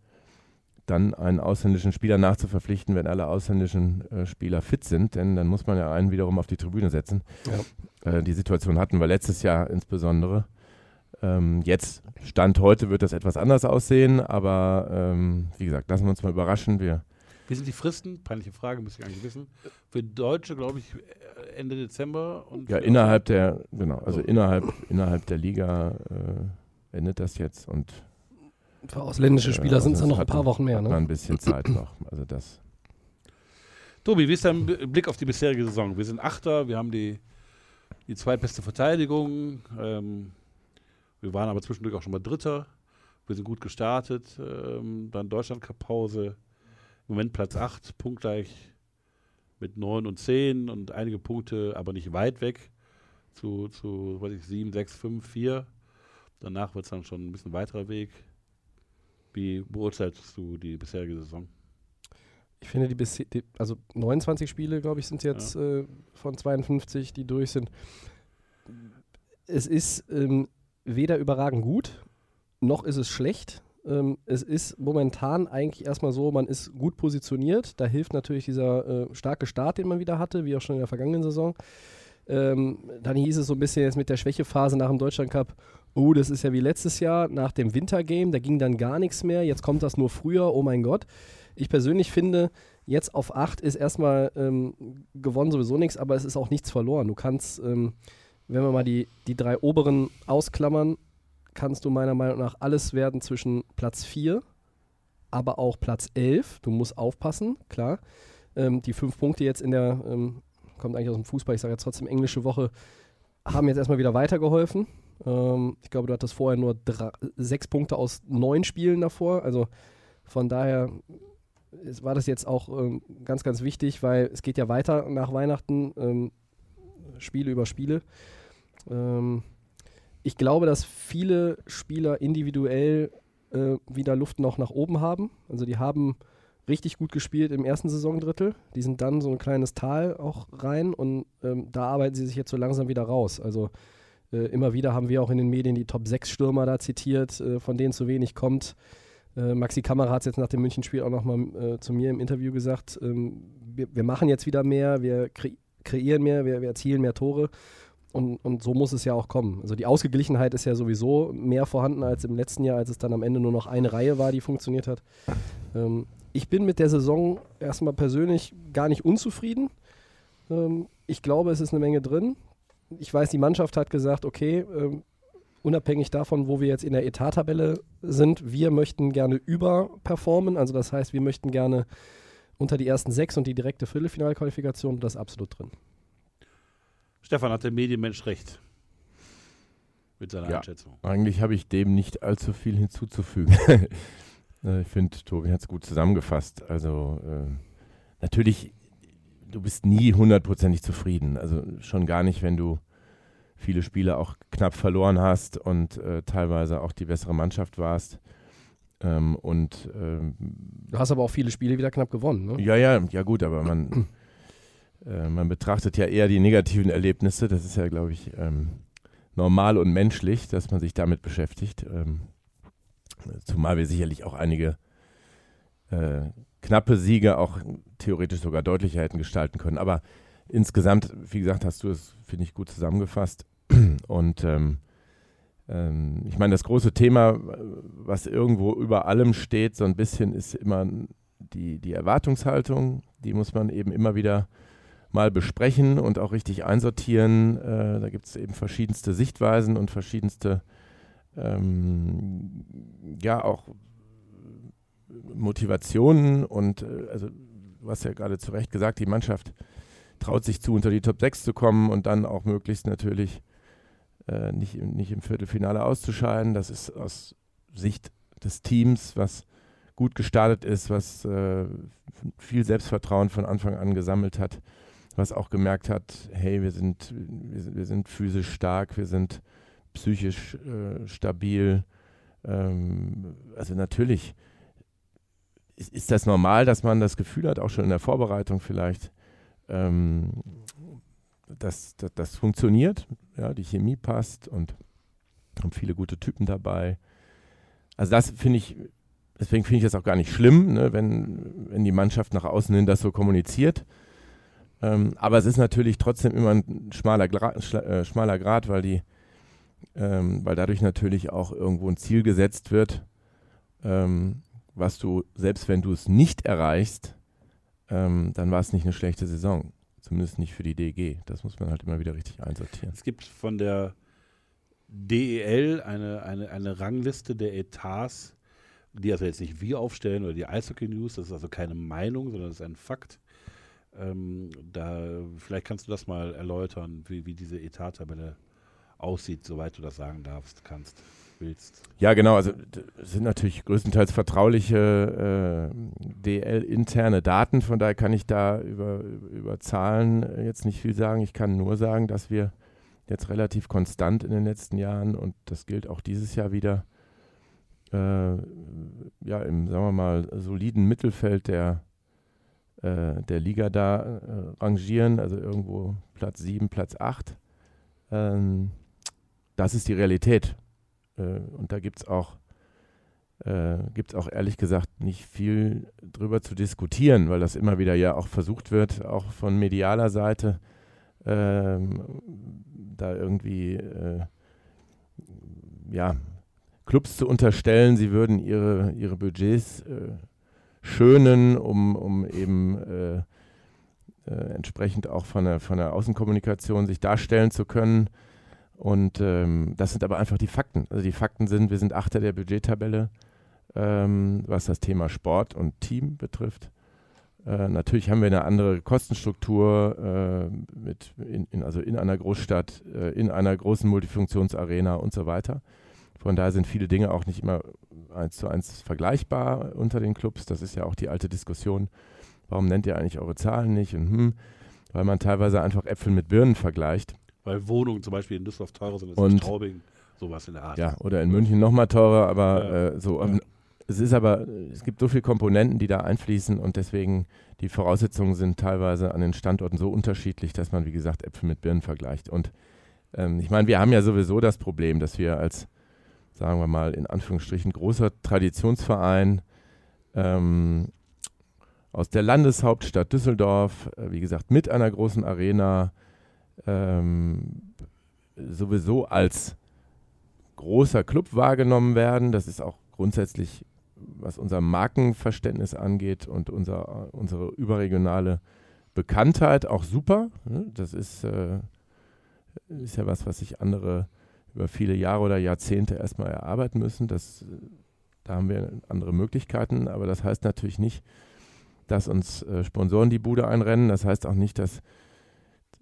S2: dann einen ausländischen Spieler nachzuverpflichten, wenn alle ausländischen äh, Spieler fit sind, denn dann muss man ja einen wiederum auf die Tribüne setzen. Ja. Äh, die Situation hatten wir letztes Jahr insbesondere. Ähm, jetzt, Stand heute, wird das etwas anders aussehen, aber ähm, wie gesagt, lassen wir uns mal überraschen. Wir
S1: wie sind die Fristen? Peinliche Frage, müsste ich eigentlich wissen. Für Deutsche, glaube ich, Ende Dezember. Und
S2: ja, innerhalb der, genau, also so. innerhalb, innerhalb der Liga äh, endet das jetzt und
S3: für ausländische äh, Spieler äh, sind es dann noch ein paar Wochen mehr, ne?
S2: ein bisschen Zeit noch. Also das.
S1: Tobi, wie ist dein Blick auf die bisherige Saison? Wir sind Achter, wir haben die, die zweitbeste Verteidigung. Ähm, wir waren aber zwischendurch auch schon mal Dritter. Wir sind gut gestartet. Ähm, dann Deutschland-Cup-Pause. Im Moment Platz 8, punktgleich mit 9 und 10 und einige Punkte, aber nicht weit weg zu, zu weiß ich, 7, 6, 5, 4. Danach wird es dann schon ein bisschen weiterer Weg. Wie beurteilst du die bisherige Saison?
S3: Ich finde, die, die also 29 Spiele, glaube ich, sind jetzt ja. äh, von 52, die durch sind. Es ist ähm, weder überragend gut, noch ist es schlecht. Ähm, es ist momentan eigentlich erstmal so, man ist gut positioniert. Da hilft natürlich dieser äh, starke Start, den man wieder hatte, wie auch schon in der vergangenen Saison. Ähm, dann hieß es so ein bisschen jetzt mit der Schwächephase nach dem Deutschland Cup, oh, das ist ja wie letztes Jahr nach dem Wintergame, da ging dann gar nichts mehr, jetzt kommt das nur früher, oh mein Gott. Ich persönlich finde, jetzt auf 8 ist erstmal ähm, gewonnen sowieso nichts, aber es ist auch nichts verloren. Du kannst, ähm, wenn wir mal die, die drei oberen ausklammern, kannst du meiner Meinung nach alles werden zwischen Platz 4, aber auch Platz 11. Du musst aufpassen, klar. Ähm, die fünf Punkte jetzt in der, ähm, kommt eigentlich aus dem Fußball, ich sage jetzt trotzdem englische Woche, haben jetzt erstmal wieder weitergeholfen. Ähm, ich glaube, du hattest vorher nur drei, sechs Punkte aus neun Spielen davor. Also von daher war das jetzt auch ähm, ganz, ganz wichtig, weil es geht ja weiter nach Weihnachten, ähm, Spiele über Spiele. Ähm, ich glaube, dass viele Spieler individuell äh, wieder Luft noch nach oben haben. Also die haben richtig gut gespielt im ersten Saisondrittel. Die sind dann so ein kleines Tal auch rein und ähm, da arbeiten sie sich jetzt so langsam wieder raus. Also immer wieder haben wir auch in den Medien die Top 6 Stürmer da zitiert, äh, von denen zu wenig kommt. Äh, Maxi Kamera hat es jetzt nach dem Münchenspiel auch nochmal äh, zu mir im Interview gesagt, ähm, wir, wir, machen jetzt wieder mehr, wir kre kreieren mehr, wir, wir erzielen mehr Tore. Und, und, so muss es ja auch kommen. Also die Ausgeglichenheit ist ja sowieso mehr vorhanden als im letzten Jahr, als es dann am Ende nur noch eine Reihe war, die funktioniert hat. Ähm, ich bin mit der Saison erstmal persönlich gar nicht unzufrieden. Ähm, ich glaube, es ist eine Menge drin. Ich weiß, die Mannschaft hat gesagt, okay, ähm, unabhängig davon, wo wir jetzt in der Etat-Tabelle sind, wir möchten gerne überperformen. Also das heißt, wir möchten gerne unter die ersten sechs und die direkte Viertelfinalqualifikation, das ist absolut drin.
S1: Stefan hat der Medienmensch recht. Mit seiner
S2: ja,
S1: Einschätzung.
S2: Eigentlich habe ich dem nicht allzu viel hinzuzufügen. *laughs* Äh, ich finde, Tobi hat es gut zusammengefasst. Also äh, natürlich, du bist nie hundertprozentig zufrieden. Also schon gar nicht, wenn du viele Spiele auch knapp verloren hast und äh, teilweise auch die bessere Mannschaft warst. Ähm, und ähm,
S3: du hast aber auch viele Spiele wieder knapp gewonnen, ne?
S2: Ja, ja, ja gut, aber man *clears throat* äh, man betrachtet ja eher die negativen Erlebnisse. Das ist ja, glaube ich, ähm, normal und menschlich, dass man sich damit beschäftigt. Ähm, zumal wir sicherlich auch einige äh, knappe Siege auch theoretisch sogar deutlicher hätten gestalten können. Aber insgesamt, wie gesagt, hast du es, finde ich, gut zusammengefasst. *clears throat* Und ähm, ähm, ich meine, das große Thema, was irgendwo über allem steht, so ein bisschen, ist immer die, die Erwartungshaltung. Die muss man eben immer wieder mal besprechen und auch richtig einsortieren. Äh, da gibt es eben verschiedenste Sichtweisen und verschiedenste, ähm, ja, auch Motivationen und äh, also du hast ja gerade zu Recht gesagt, die Mannschaft traut sich zu, unter die Top 6 zu kommen und dann auch möglichst natürlich äh, nicht, nicht im Viertelfinale auszuscheiden. Das ist aus Sicht des Teams, was gut gestartet ist, was äh, viel Selbstvertrauen von Anfang an gesammelt hat, was auch gemerkt hat, hey, wir sind, wir, wir sind physisch stark, wir sind psychisch äh, stabil. Ähm, also natürlich ist, ist, das normal, dass man das Gefühl hat, auch schon in der Vorbereitung vielleicht, ähm, dass, dass das funktioniert, ja, die Chemie passt und haben viele gute Typen dabei. Also das finde ich, deswegen finde ich das auch gar nicht schlimm, ne, wenn, wenn die Mannschaft nach außen hin das so kommuniziert. Ähm, aber es ist natürlich trotzdem immer ein schmaler, Gra äh, schmaler Grad, weil die, ähm, weil dadurch natürlich auch irgendwo ein Ziel gesetzt wird, ähm, was du, selbst wenn du es nicht erreichst, ähm, dann war es nicht eine schlechte Saison. Zumindest nicht für die DEG. Das muss man halt immer wieder richtig einsortieren.
S1: Es gibt von der DEL eine, eine, eine Rangliste der Etats, die also jetzt nicht wir aufstellen oder die Eishockey News, das ist also keine Meinung, sondern das ist ein Fakt. Ähm, da, vielleicht kannst du das mal erläutern, wie, wie diese Etat-Tabelle aussieht, soweit du das sagen darfst, kannst, willst.
S2: Ja, genau. Also sind natürlich größtenteils vertrauliche äh, DL-interne Daten. Von daher kann ich da über, über Zahlen jetzt nicht viel sagen. Ich kann nur sagen, dass wir jetzt relativ konstant in den letzten Jahren und das gilt auch dieses Jahr wieder, äh, ja, im, sagen wir mal, soliden Mittelfeld der äh, der Liga da äh, rangieren, also irgendwo Platz 7, Platz 8. Ähm, das ist die Realität. Äh, und da gibt es auch, äh, auch ehrlich gesagt nicht viel drüber zu diskutieren, weil das immer wieder ja auch versucht wird, auch von medialer Seite, ähm, da irgendwie äh, ja, Clubs zu unterstellen, sie würden ihre, ihre Budgets äh, schönen, um, um eben äh, äh, entsprechend auch von der, von der Außenkommunikation sich darstellen zu können. Und ähm, das sind aber einfach die Fakten. Also die Fakten sind, wir sind Achter der Budgettabelle, ähm, was das Thema Sport und Team betrifft. Äh, natürlich haben wir eine andere Kostenstruktur äh, mit in, in, also in einer Großstadt, äh, in einer großen Multifunktionsarena und so weiter. Von daher sind viele Dinge auch nicht immer eins zu eins vergleichbar unter den Clubs. Das ist ja auch die alte Diskussion. Warum nennt ihr eigentlich eure Zahlen nicht? Und, hm, weil man teilweise einfach Äpfel mit Birnen vergleicht.
S1: Weil Wohnungen zum Beispiel in Düsseldorf teurer sind als in Straubing, sowas in der Art.
S2: Ja, oder in München nochmal teurer, aber ja. äh, so. Ja. Es ist aber, es gibt so viele Komponenten, die da einfließen und deswegen die Voraussetzungen sind teilweise an den Standorten so unterschiedlich, dass man, wie gesagt, Äpfel mit Birnen vergleicht. Und ähm, ich meine, wir haben ja sowieso das Problem, dass wir als sagen wir mal, in Anführungsstrichen großer Traditionsverein ähm, aus der Landeshauptstadt Düsseldorf, äh, wie gesagt, mit einer großen Arena, ähm, sowieso als großer Club wahrgenommen werden. Das ist auch grundsätzlich, was unser Markenverständnis angeht und unser, unsere überregionale Bekanntheit auch super. Ne? Das ist, äh, ist ja was, was sich andere über viele Jahre oder Jahrzehnte erstmal erarbeiten müssen. Das, da haben wir andere Möglichkeiten, aber das heißt natürlich nicht, dass uns äh, Sponsoren die Bude einrennen. Das heißt auch nicht, dass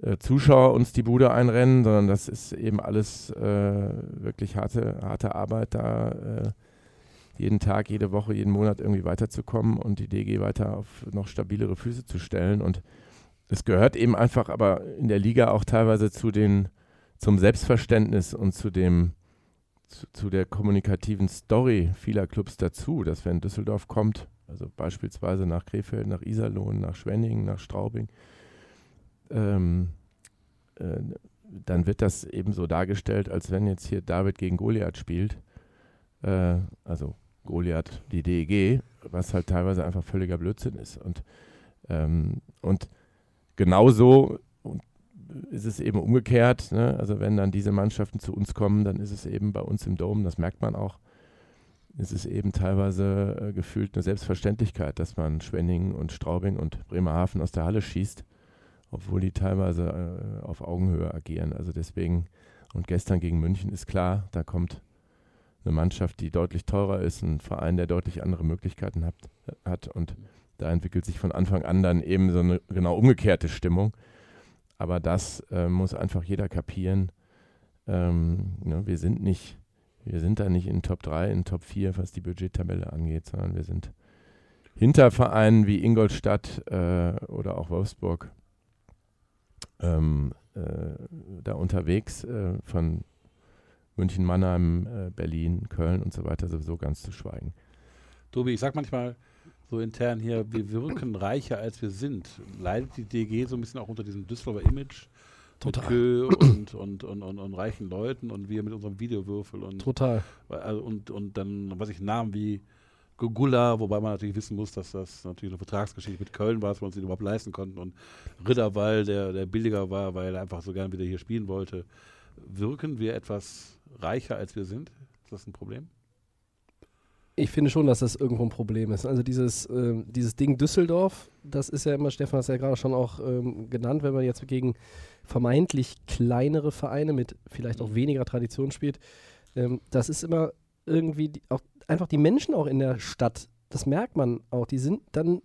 S2: äh, Zuschauer uns die Bude einrennen, sondern das ist eben alles äh, wirklich harte, harte Arbeit, da äh, jeden Tag, jede Woche, jeden Monat irgendwie weiterzukommen und die DG weiter auf noch stabilere Füße zu stellen. Und es gehört eben einfach aber in der Liga auch teilweise zu den zum Selbstverständnis und zu dem zu, zu, der kommunikativen Story vieler Clubs dazu, dass wenn Düsseldorf kommt, also beispielsweise nach Krefeld, nach Iserlohn, nach Schwenningen, nach Straubing, ähm, äh, dann wird das eben so dargestellt, als wenn jetzt hier David gegen Goliath spielt. Äh, also Goliath, die DEG, was halt teilweise einfach völliger Blödsinn ist. Und, ähm, und genauso ist es eben umgekehrt. Ne? Also wenn dann diese Mannschaften zu uns kommen, dann ist es eben bei uns im Dom, das merkt man auch, ist es eben teilweise äh, gefühlt eine Selbstverständlichkeit, dass man Schwenningen und Straubing und Bremerhaven aus der Halle schießt, obwohl die teilweise äh, auf Augenhöhe agieren. Also deswegen, und gestern gegen München ist klar, da kommt eine Mannschaft, die deutlich teurer ist, ein Verein, der deutlich andere Möglichkeiten hat, hat und da entwickelt sich von Anfang an dann eben so eine genau umgekehrte Stimmung. Aber das äh, muss einfach jeder kapieren. Ähm, ne, wir sind nicht, wir sind da nicht in Top 3, in Top 4, was die Budgettabelle angeht, sondern wir sind hinter Vereinen wie Ingolstadt äh, oder auch Wolfsburg. Ähm, äh, da unterwegs äh, von München, Mannheim, äh, Berlin, Köln und so weiter sowieso ganz zu schweigen.
S1: Tobi, ich sag manchmal so intern hier, wir wirken reicher als wir sind. Leidet die DG so ein bisschen auch unter diesem Düsseldorfer Image?
S3: Total.
S1: Und, und, und, und, und reichen Leuten und wir mit unserem Videowürfel und,
S3: Total.
S1: also und, und dann, was ich, Namen wie Gugula, wobei man natürlich wissen muss, dass das natürlich eine Vertragsgeschichte mit Köln war, dass wir uns den überhaupt leisten konnten und Ritterwall, der, der billiger war, weil er einfach so gern wieder hier spielen wollte. Wirken wir etwas reicher als wir sind? Ist das ein Problem?
S3: Ich finde schon, dass das irgendwo ein Problem ist. Also dieses, ähm, dieses Ding Düsseldorf, das ist ja immer, Stefan hat es ja gerade schon auch ähm, genannt, wenn man jetzt gegen vermeintlich kleinere Vereine mit vielleicht auch weniger Tradition spielt, ähm, das ist immer irgendwie die, auch einfach die Menschen auch in der Stadt, das merkt man auch, die sind dann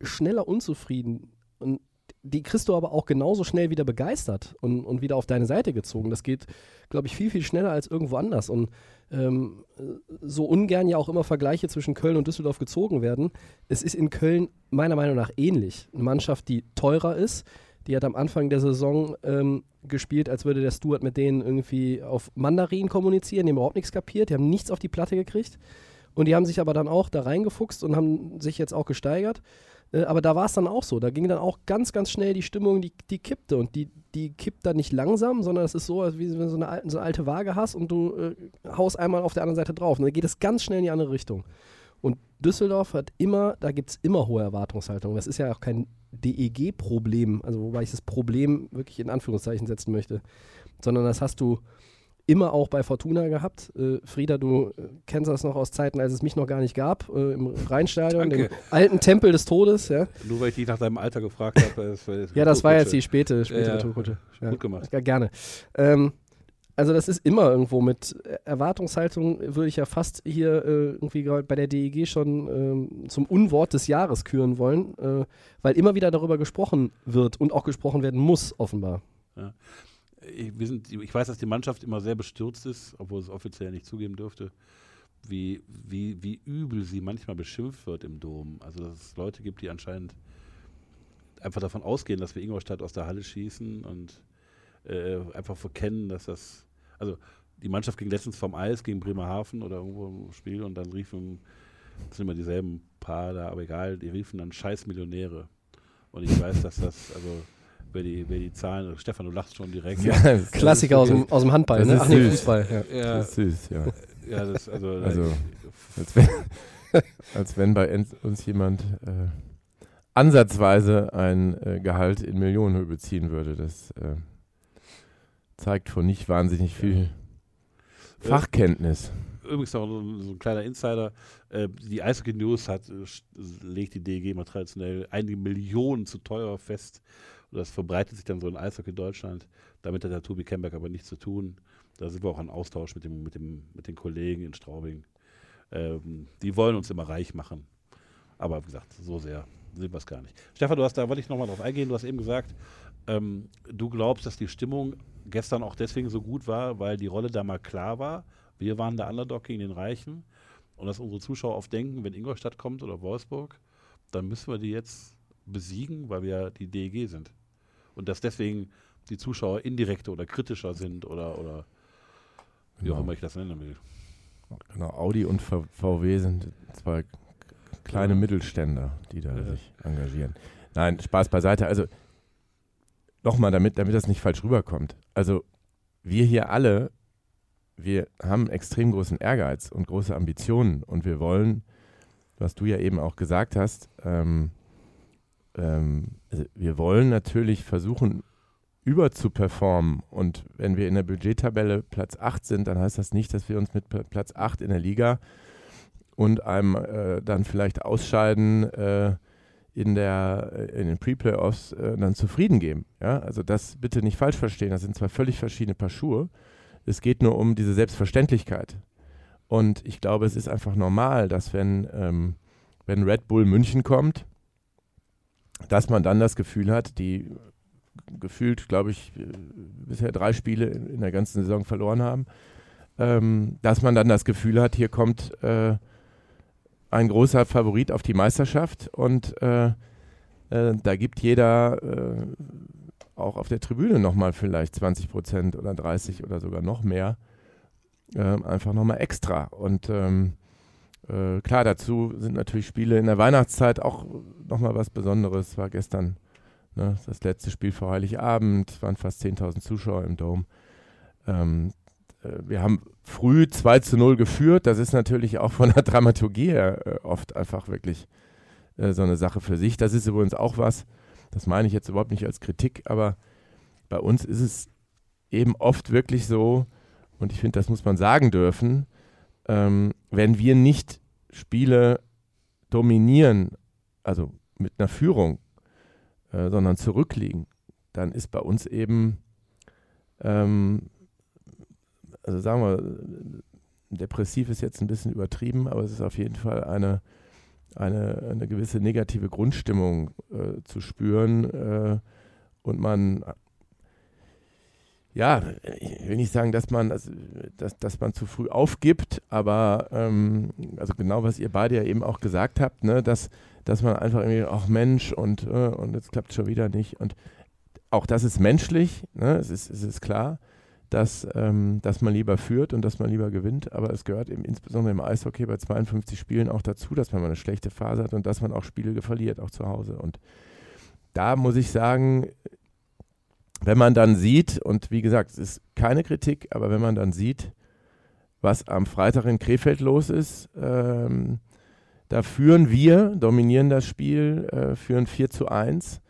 S3: schneller unzufrieden und die kriegst du aber auch genauso schnell wieder begeistert und, und wieder auf deine Seite gezogen. Das geht, glaube ich, viel, viel schneller als irgendwo anders. Und ähm, so ungern ja auch immer Vergleiche zwischen Köln und Düsseldorf gezogen werden. Es ist in Köln meiner Meinung nach ähnlich. Eine Mannschaft, die teurer ist, die hat am Anfang der Saison ähm, gespielt, als würde der Stuart mit denen irgendwie auf Mandarin kommunizieren. Die haben überhaupt nichts kapiert, die haben nichts auf die Platte gekriegt. Und die haben sich aber dann auch da reingefuchst und haben sich jetzt auch gesteigert. Äh, aber da war es dann auch so. Da ging dann auch ganz, ganz schnell die Stimmung, die, die kippte. Und die, die kippt dann nicht langsam, sondern es ist so, als wenn du so eine, alte, so eine alte Waage hast und du äh, haust einmal auf der anderen Seite drauf. Und dann geht es ganz schnell in die andere Richtung. Und Düsseldorf hat immer, da gibt es immer hohe Erwartungshaltung. Das ist ja auch kein DEG-Problem, also wobei ich das Problem wirklich in Anführungszeichen setzen möchte, sondern das hast du immer auch bei Fortuna gehabt. Äh, Frieda, du äh, kennst das noch aus Zeiten, als es mich noch gar nicht gab, äh, im Rheinstadion, dem
S1: Danke.
S3: alten Tempel des Todes. Ja,
S1: Nur weil ich dich nach deinem Alter gefragt habe.
S3: Ja das war jetzt die späte, späte
S1: Ja, ja.
S3: Retourkutsche. Ja.
S1: Gut gemacht.
S3: Ja, gerne. Ähm, also das ist immer irgendwo mit Erwartungshaltung, würde ich ja fast hier äh, irgendwie bei der DEG schon ähm, zum Unwort des Jahres küren wollen, äh, weil immer wieder darüber gesprochen wird und auch gesprochen werden muss, offenbar.
S1: Ich, wir sind, ich weiß, dass die Mannschaft immer sehr bestürzt ist, obwohl es offiziell nicht zugeben dürfte, wie, wie, wie übel sie manchmal beschimpft wird im Dom. Also dass es Leute gibt, die anscheinend einfach davon ausgehen, dass wir Ingolstadt aus der Halle schießen und äh, einfach verkennen, dass das, also die Mannschaft ging letztens vom Eis gegen Bremerhaven oder irgendwo im Spiel und dann riefen, das sind immer dieselben Paar da, aber egal, die riefen dann scheiß Millionäre. Und ich weiß, dass das, also wer die, wer die Zahlen, Stefan, du lachst schon direkt.
S2: Ja,
S3: Klassiker aus dem, aus dem Handball,
S2: das
S3: ne?
S2: ist
S3: Ach nee,
S2: süß.
S3: Fußball. Ja.
S1: Ja,
S2: Das ist süß, ja.
S1: ja das, also,
S2: Also, Als wenn, *laughs* als wenn bei uns jemand äh, ansatzweise ein äh, Gehalt in Millionenhöhe beziehen würde. Das äh, zeigt von nicht wahnsinnig viel Fachkenntnis.
S1: übrigens noch so, ein- kleiner Insider. Äh, die Eishockey News hat, äh, legt die DEG mal traditionell einige Millionen zu teuer fest. Und das verbreitet sich dann so in Eishockey Deutschland. Damit hat der Tobi Kemberg aber nichts zu tun. Da sind wir auch in Austausch mit, dem, mit, dem, mit den Kollegen in Straubing. Ähm, die wollen uns immer reich machen. Aber wie gesagt, so sehr sind wir es gar nicht. Stefan, du hast da, wollte ich nochmal drauf eingehen, du hast eben gesagt, ähm, du glaubst, dass die Stimmung gestern auch deswegen so gut war, weil die Rolle da mal klar war. Wir waren der Underdog gegen den Reichen. Und dass unsere Zuschauer oft denken, wenn Ingolstadt kommt oder Wolfsburg, dann müssen wir die jetzt besiegen, weil wir die DEG sind. Und dass deswegen die Zuschauer indirekter oder kritischer sind oder, oder wie auch
S2: Genau.
S1: immer ich das nennen will.
S2: Genau, Audi und VW sind zwei kleine
S1: Ja.
S2: Mittelständler, die da
S1: Ja.
S2: sich engagieren. Nein, Spaß beiseite. Also nochmal, damit, damit das nicht falsch rüberkommt. Also wir hier alle, wir haben extrem großen Ehrgeiz und große Ambitionen und wir wollen, was du ja eben auch gesagt hast, ähm, ähm, also wir wollen natürlich versuchen, über zu performen. Und wenn wir in der Budgettabelle Platz 8 sind, dann heißt das nicht, dass wir uns mit Platz 8 in der Liga und einem äh, dann vielleicht Ausscheiden äh, in, der, äh, in den Pre-Playoffs äh, dann zufrieden geben. Ja? Also das bitte nicht falsch verstehen. Das sind zwei völlig verschiedene Paar Schuhe. Es geht nur um diese Selbstverständlichkeit. Und ich glaube, es ist einfach normal, dass wenn, ähm, wenn Red Bull München kommt, dass man dann das Gefühl hat, die gefühlt, glaube ich, äh, bisher drei Spiele in, der ganzen Saison verloren haben, ähm, dass man dann das Gefühl hat, hier kommt äh, ein großer Favorit auf die Meisterschaft und äh, äh, da gibt jeder äh, auch auf der Tribüne nochmal vielleicht 20 Prozent oder 30 oder sogar noch mehr. Äh, einfach nochmal extra. Und ähm, äh, klar, dazu sind natürlich Spiele in der Weihnachtszeit auch nochmal was Besonderes. War gestern ne, das letzte Spiel vor Heiligabend, waren fast 10.000 Zuschauer im Dom. Ähm, äh, wir haben früh 2 zu 0 geführt. Das ist natürlich auch von der Dramaturgie her äh, oft einfach wirklich äh, so eine Sache für sich. Das ist übrigens auch was, das meine ich jetzt überhaupt nicht als Kritik, aber bei uns ist es eben oft wirklich so, und ich finde, das muss man sagen dürfen, ähm, wenn wir nicht Spiele dominieren, also mit einer Führung, äh, sondern zurückliegen, dann ist bei uns eben, ähm, also sagen wir, depressiv ist jetzt ein bisschen übertrieben, aber es ist auf jeden Fall eine, eine, eine gewisse negative Grundstimmung äh, zu spüren äh, und man ja, ich will nicht sagen, dass man, also, dass, dass man zu früh aufgibt, aber ähm, also genau, was ihr beide ja eben auch gesagt habt, ne, dass, dass man einfach irgendwie, ach Mensch, und, äh, und jetzt klappt es schon wieder nicht. Und auch das ist menschlich, ne, es, ist, es ist klar, dass, ähm, dass man lieber führt und dass man lieber gewinnt, aber es gehört eben insbesondere im Eishockey bei 52 Spielen auch dazu, dass man mal eine schlechte Phase hat und dass man auch Spiele verliert, auch zu Hause. Und da muss ich sagen, wenn man dann sieht, und wie gesagt, es ist keine Kritik, aber wenn man dann sieht, was am Freitag in Krefeld los ist, ähm, da führen wir, dominieren das Spiel, äh, führen 4 zu 1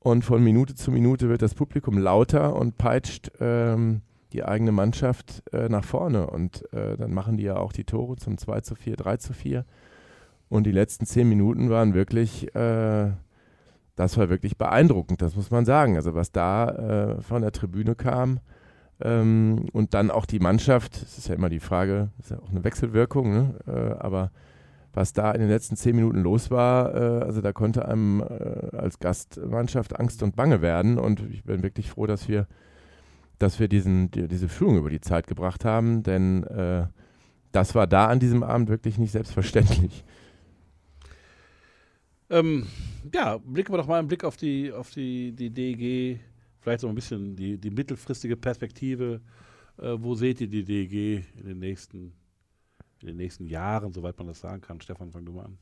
S2: und von Minute zu Minute wird das Publikum lauter und peitscht ähm, die eigene Mannschaft äh, nach vorne und äh, dann machen die ja auch die Tore zum 2 zu 4, 3 zu 4 und die letzten 10 Minuten waren wirklich äh, das war wirklich beeindruckend, das muss man sagen. Also was da äh, von der Tribüne kam ähm, und dann auch die Mannschaft, das ist ja immer die Frage, das ist ja auch eine Wechselwirkung, ne? äh, aber was da in den letzten zehn Minuten los war, äh, also da konnte einem äh, als Gastmannschaft Angst und Bange werden und ich bin wirklich froh, dass wir, dass wir diesen, die, diese Führung über die Zeit gebracht haben, denn äh, das war da an diesem Abend wirklich nicht selbstverständlich.
S1: Ähm, ja, blicken wir doch mal einen Blick auf die, auf die, die DEG, vielleicht so ein bisschen die, die mittelfristige Perspektive. Äh, wo seht ihr die DEG in den nächsten, in den nächsten Jahren, soweit man das sagen kann? Stefan, fang du mal an.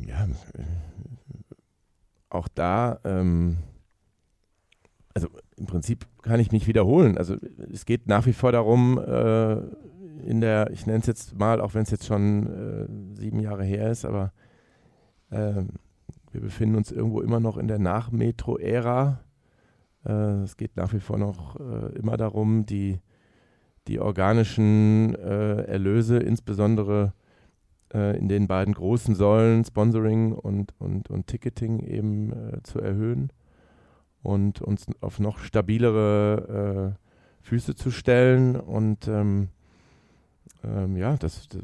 S2: Ja, auch da, ähm, also im Prinzip kann ich mich wiederholen. Also es geht nach wie vor darum, äh, in der, ich nenne es jetzt mal, auch wenn es jetzt schon äh, sieben Jahre her ist, aber äh, wir befinden uns irgendwo immer noch in der Nach-Metro-Ära. Äh, es geht nach wie vor noch äh, immer darum, die, die organischen äh, Erlöse, insbesondere äh, in den beiden großen Säulen, Sponsoring und, und, und Ticketing, eben zu erhöhen und uns auf noch stabilere Füße zu stellen. Und ähm, ähm, ja, das, das,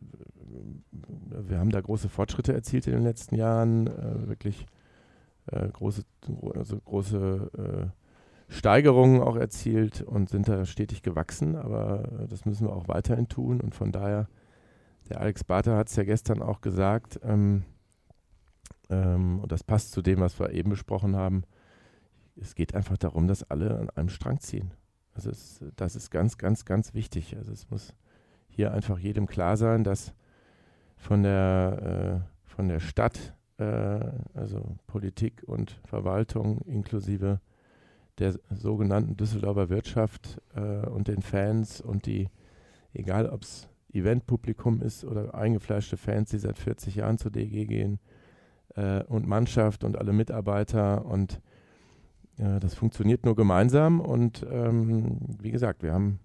S2: wir haben da große Fortschritte erzielt in den letzten Jahren, äh, wirklich äh, große, also große äh, Steigerungen auch erzielt und sind da stetig gewachsen, aber äh, das müssen wir auch weiterhin tun und von daher, der Alex Barter hat es ja gestern auch gesagt, ähm, ähm, und das passt zu dem, was wir eben besprochen haben, es geht einfach darum, dass alle an einem Strang ziehen. Also es, das ist ganz, ganz, ganz wichtig. Also es muss hier einfach jedem klar sein, dass von der, äh, von der Stadt, äh, also Politik und Verwaltung inklusive der sogenannten Düsseldorfer Wirtschaft äh, und den Fans und die, egal ob es Eventpublikum ist oder eingefleischte Fans, die seit 40 Jahren zur DG gehen äh, und Mannschaft und alle Mitarbeiter und äh, das funktioniert nur gemeinsam und ähm, wie gesagt, wir haben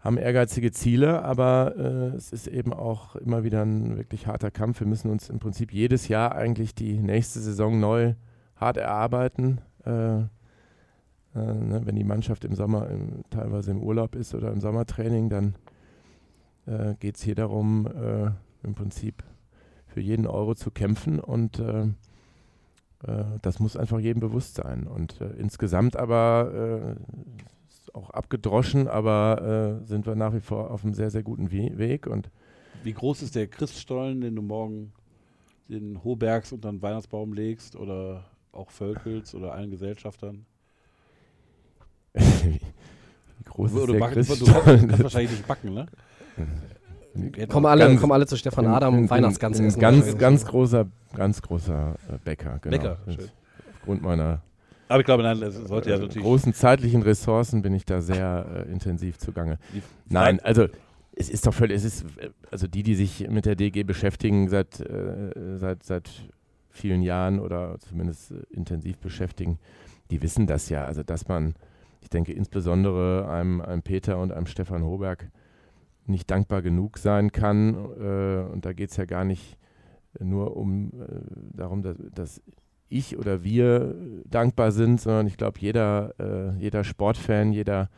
S2: haben ehrgeizige Ziele, aber äh, es ist eben auch immer wieder ein wirklich harter Kampf. Wir müssen uns im Prinzip jedes Jahr eigentlich die nächste Saison neu hart erarbeiten. Äh, ne, wenn die Mannschaft im Sommer im, teilweise im Urlaub ist oder im Sommertraining, dann äh, geht es hier darum, äh, im Prinzip für jeden Euro zu kämpfen und äh, das muss einfach jedem bewusst sein. Und insgesamt aber auch abgedroschen, aber äh, sind wir nach wie vor auf einem sehr, sehr guten We Weg. Und
S1: Wie groß ist der Christstollen, den du morgen den Hobergs unter den Weihnachtsbaum legst oder auch Völkels oder allen Gesellschaftern?
S2: Wie groß
S1: Oder
S2: ist der
S1: backen, du kannst wahrscheinlich nicht backen, ne?
S3: Kommen alle,
S2: Ganz-
S3: kommen alle zu Stefan Adam und Weihnachtsgans
S2: ein, ein
S3: essen.
S2: ganz, ganz großer, ganz großer äh, Bäcker. Genau.
S1: Bäcker,
S2: Das-
S1: schön.
S2: Aufgrund meiner
S1: Aber ich glaube, nein, es sollte ja
S2: äh,
S1: natürlich.
S2: großen zeitlichen Ressourcen bin ich da sehr äh, intensiv zugange. Nein, also es ist doch völlig, es ist, äh, also die, die sich mit der DG beschäftigen seit, äh, seit, seit vielen Jahren oder zumindest äh, intensiv beschäftigen, die wissen das ja. Also dass man, ich denke insbesondere einem, einem Peter und einem Stefan Hoberg nicht dankbar genug sein kann. Äh, und da geht es ja gar nicht nur um äh, darum, dass, dass ich oder wir dankbar sind, sondern ich glaube, jeder, äh, jeder Sportfan, jeder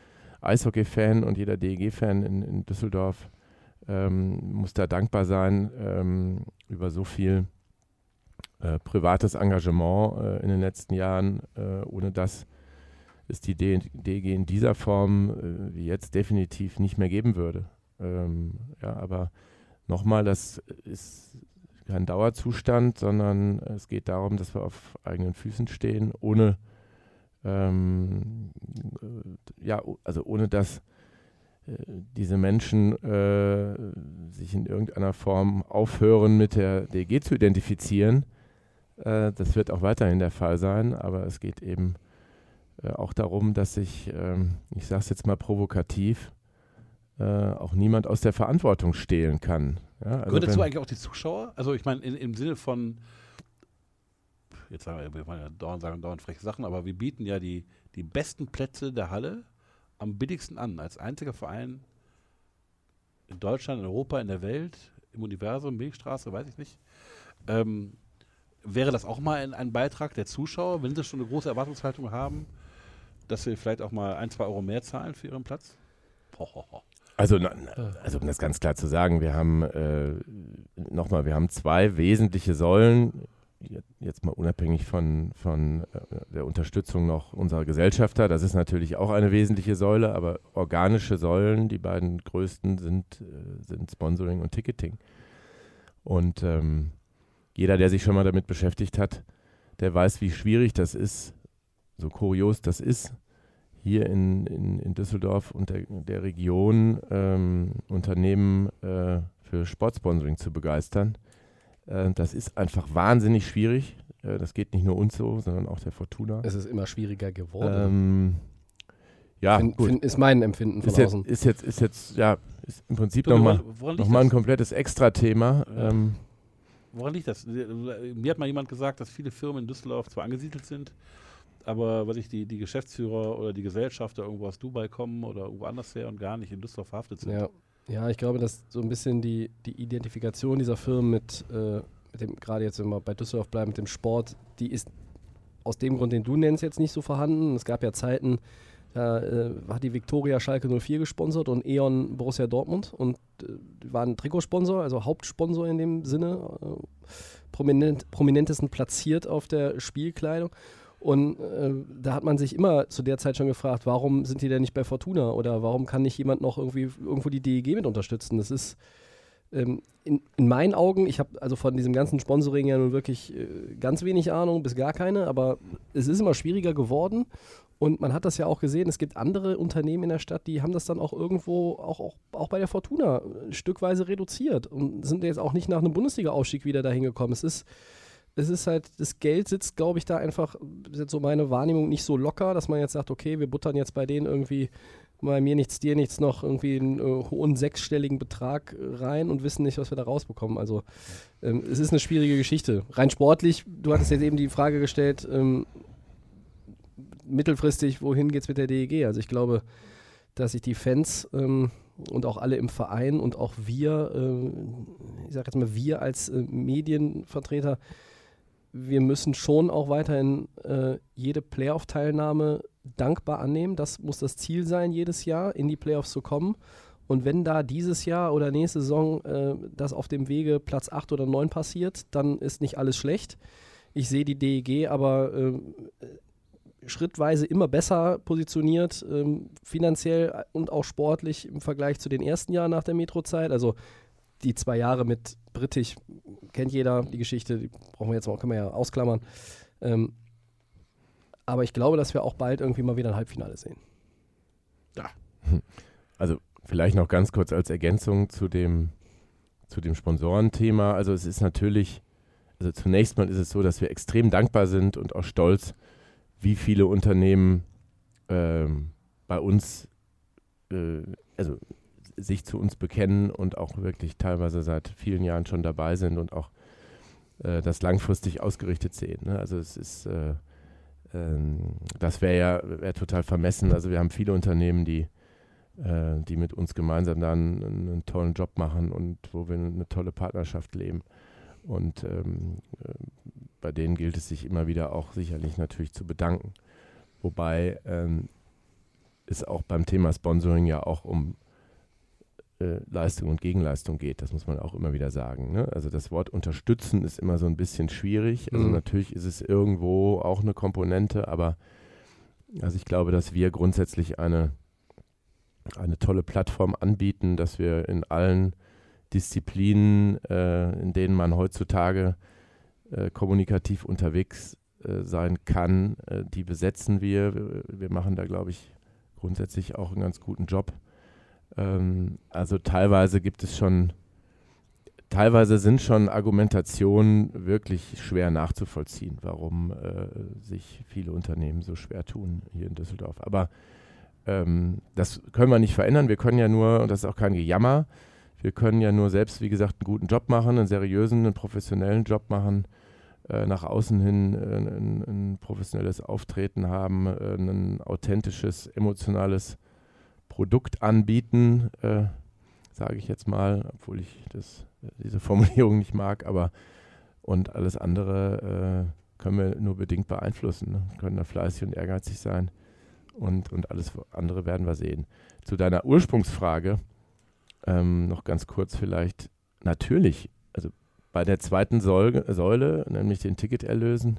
S2: Eishockey-Fan und jeder DEG-Fan in, in Düsseldorf ähm, muss da dankbar sein ähm, über so viel äh, privates Engagement äh, in den letzten Jahren. Äh, ohne das es die D DEG in dieser Form äh, wie jetzt definitiv nicht mehr geben würde. Ähm, ja, aber nochmal, das ist kein Dauerzustand, sondern es geht darum, dass wir auf eigenen Füßen stehen, ohne ähm, äh, ja, also ohne dass äh, diese Menschen äh, sich in irgendeiner Form aufhören, mit der DG zu identifizieren. Äh, das wird auch weiterhin der Fall sein, aber es geht eben auch darum, dass sich, ähm, ich sage es jetzt mal provokativ, äh, auch niemand aus der Verantwortung stehlen kann. Ja, also
S1: Gehört dazu eigentlich auch die Zuschauer? Also ich meine, in- im Sinne von, jetzt sagen wir, wir wollen ja dauernd sagen, dauernd freche Sachen, aber wir bieten ja die, die besten Plätze der Halle am billigsten an. Als einziger Verein in Deutschland, in Europa, in der Welt, im Universum, Milchstraße, weiß ich nicht. Ähm, wäre das auch mal ein, ein Beitrag der Zuschauer, wenn sie schon eine große Erwartungshaltung haben, dass sie vielleicht auch mal ein, zwei Euro mehr zahlen für ihren Platz? Ho. *laughs*
S2: Also, also um das ganz klar zu sagen, wir haben äh, nochmal, wir haben zwei wesentliche Säulen, je- jetzt mal unabhängig von, von äh, der Unterstützung noch unserer Gesellschafter. Das ist natürlich auch eine wesentliche Säule, aber organische Säulen, die beiden größten sind, äh, sind Sponsoring und Ticketing. Und ähm, jeder, der sich schon mal damit beschäftigt hat, der weiß, wie schwierig das ist, so kurios das ist, hier in, in, in Düsseldorf und der, der Region ähm, Unternehmen äh, für Sportsponsoring zu begeistern. Äh, das ist einfach wahnsinnig schwierig. Äh, das geht nicht nur uns so, sondern auch der Fortuna.
S3: Es ist immer schwieriger geworden.
S2: Ähm, ja,
S3: Fin-
S2: gut.
S3: fin- ist mein Empfinden von
S2: Ist jetzt,
S3: außen.
S2: ist jetzt, ist jetzt, ja, ist im Prinzip nochmal noch mal ein komplettes Extra-Thema. Ähm,
S1: Woran liegt das? Mir hat mal jemand gesagt, dass viele Firmen in Düsseldorf zwar angesiedelt sind, aber was ich die, die Geschäftsführer oder die Gesellschafter irgendwo aus Dubai kommen oder irgendwo anders her und gar nicht in Düsseldorf verhaftet sind.
S3: Ja. ja, ich glaube, dass so ein bisschen die, die Identifikation dieser Firmen mit, äh, mit dem, gerade jetzt, wenn wir bei Düsseldorf bleiben, mit dem Sport, die ist aus dem Grund, den du nennst, jetzt nicht so vorhanden. Es gab ja Zeiten, da äh, hat die Viktoria Schalke 04 gesponsert und E.ON Borussia Dortmund und äh, waren Trikotsponsor, also Hauptsponsor in dem Sinne, äh, prominent, prominentesten platziert auf der Spielkleidung. Und äh, da hat man sich immer zu der Zeit schon gefragt, warum sind die denn nicht bei Fortuna oder warum kann nicht jemand noch irgendwie irgendwo die DEG mit unterstützen? Das ist ähm, in, in meinen Augen, ich habe also von diesem ganzen Sponsoring ja nun wirklich äh, ganz wenig Ahnung, bis gar keine, aber es ist immer schwieriger geworden und man hat das ja auch gesehen, es gibt andere Unternehmen in der Stadt, die haben das dann auch irgendwo, auch, auch, auch bei der Fortuna, äh, stückweise reduziert und sind jetzt auch nicht nach einem Bundesliga-Aufstieg wieder dahin gekommen. Es ist es ist halt, das Geld sitzt, glaube ich, da einfach, ist jetzt so meine Wahrnehmung, nicht so locker, dass man jetzt sagt, okay, wir buttern jetzt bei denen irgendwie bei mir nichts, dir nichts noch irgendwie einen äh, hohen sechsstelligen Betrag äh, rein und wissen nicht, was wir da rausbekommen. Also ähm, es ist eine schwierige Geschichte. Rein sportlich, du hattest jetzt eben die Frage gestellt, ähm, mittelfristig, wohin geht es mit der DEG? Also ich glaube, dass sich die Fans ähm, und auch alle im Verein und auch wir, äh, ich sage jetzt mal wir als äh, Medienvertreter, wir müssen schon auch weiterhin äh, jede Playoff-Teilnahme dankbar annehmen. Das muss das Ziel sein, jedes Jahr in die Playoffs zu kommen. Und wenn da dieses Jahr oder nächste Saison äh, das auf dem Wege Platz 8 oder 9 passiert, dann ist nicht alles schlecht. Ich sehe die DEG aber äh, schrittweise immer besser positioniert, ähm, finanziell und auch sportlich im Vergleich zu den ersten Jahren nach der Metrozeit. Also die zwei Jahre mit Britisch kennt jeder die Geschichte, die brauchen wir jetzt mal, können wir ja ausklammern. Ähm, aber ich glaube, dass wir auch bald irgendwie mal wieder ein Halbfinale sehen.
S2: Ja. Also vielleicht noch ganz kurz als Ergänzung zu dem, zu dem Sponsorenthema. Also es ist natürlich, also zunächst mal ist es so, dass wir extrem dankbar sind und auch stolz, wie viele Unternehmen ähm, bei uns, äh, also sich zu uns bekennen und auch wirklich teilweise seit vielen Jahren schon dabei sind und auch äh, das langfristig ausgerichtet sehen. Ne? Also es ist, äh, ähm, das wäre ja wär total vermessen. Also wir haben viele Unternehmen, die, äh, die mit uns gemeinsam dann einen, einen, tollen Job machen und wo wir eine tolle Partnerschaft leben. Und ähm, äh, bei denen gilt es sich immer wieder auch sicherlich natürlich zu bedanken. Wobei ähm, es auch beim Thema Sponsoring ja auch um äh, Leistung und Gegenleistung geht. Das muss man auch immer wieder sagen. Ne? Also das Wort unterstützen ist immer so ein bisschen schwierig. Also mhm. natürlich ist es irgendwo auch eine Komponente, aber also ich glaube, dass wir grundsätzlich eine, eine tolle Plattform anbieten, dass wir in allen Disziplinen, äh, in denen man heutzutage äh, kommunikativ unterwegs äh, sein kann, äh, die besetzen wir. wir. Wir machen da, glaube ich, grundsätzlich auch einen ganz guten Job. Ähm, also teilweise gibt es schon, teilweise sind schon Argumentationen wirklich schwer nachzuvollziehen, warum äh, sich viele Unternehmen so schwer tun hier in Düsseldorf. Aber ähm, das können wir nicht verändern. Wir können ja nur, und das ist auch kein Gejammer, wir können ja nur selbst, wie gesagt, einen guten Job machen, einen seriösen, einen professionellen Job machen, äh, nach außen hin äh, ein, ein, professionelles Auftreten haben, äh, ein authentisches, emotionales Produkt anbieten, äh, sage ich jetzt mal, obwohl ich das, diese Formulierung nicht mag, aber und alles andere äh, können wir nur bedingt beeinflussen. Ne? Können da fleißig und ehrgeizig sein und, und alles andere werden wir sehen. Zu deiner Ursprungsfrage ähm, noch ganz kurz vielleicht. Natürlich, also bei der zweiten Säule, Säule nämlich den Ticketerlösen,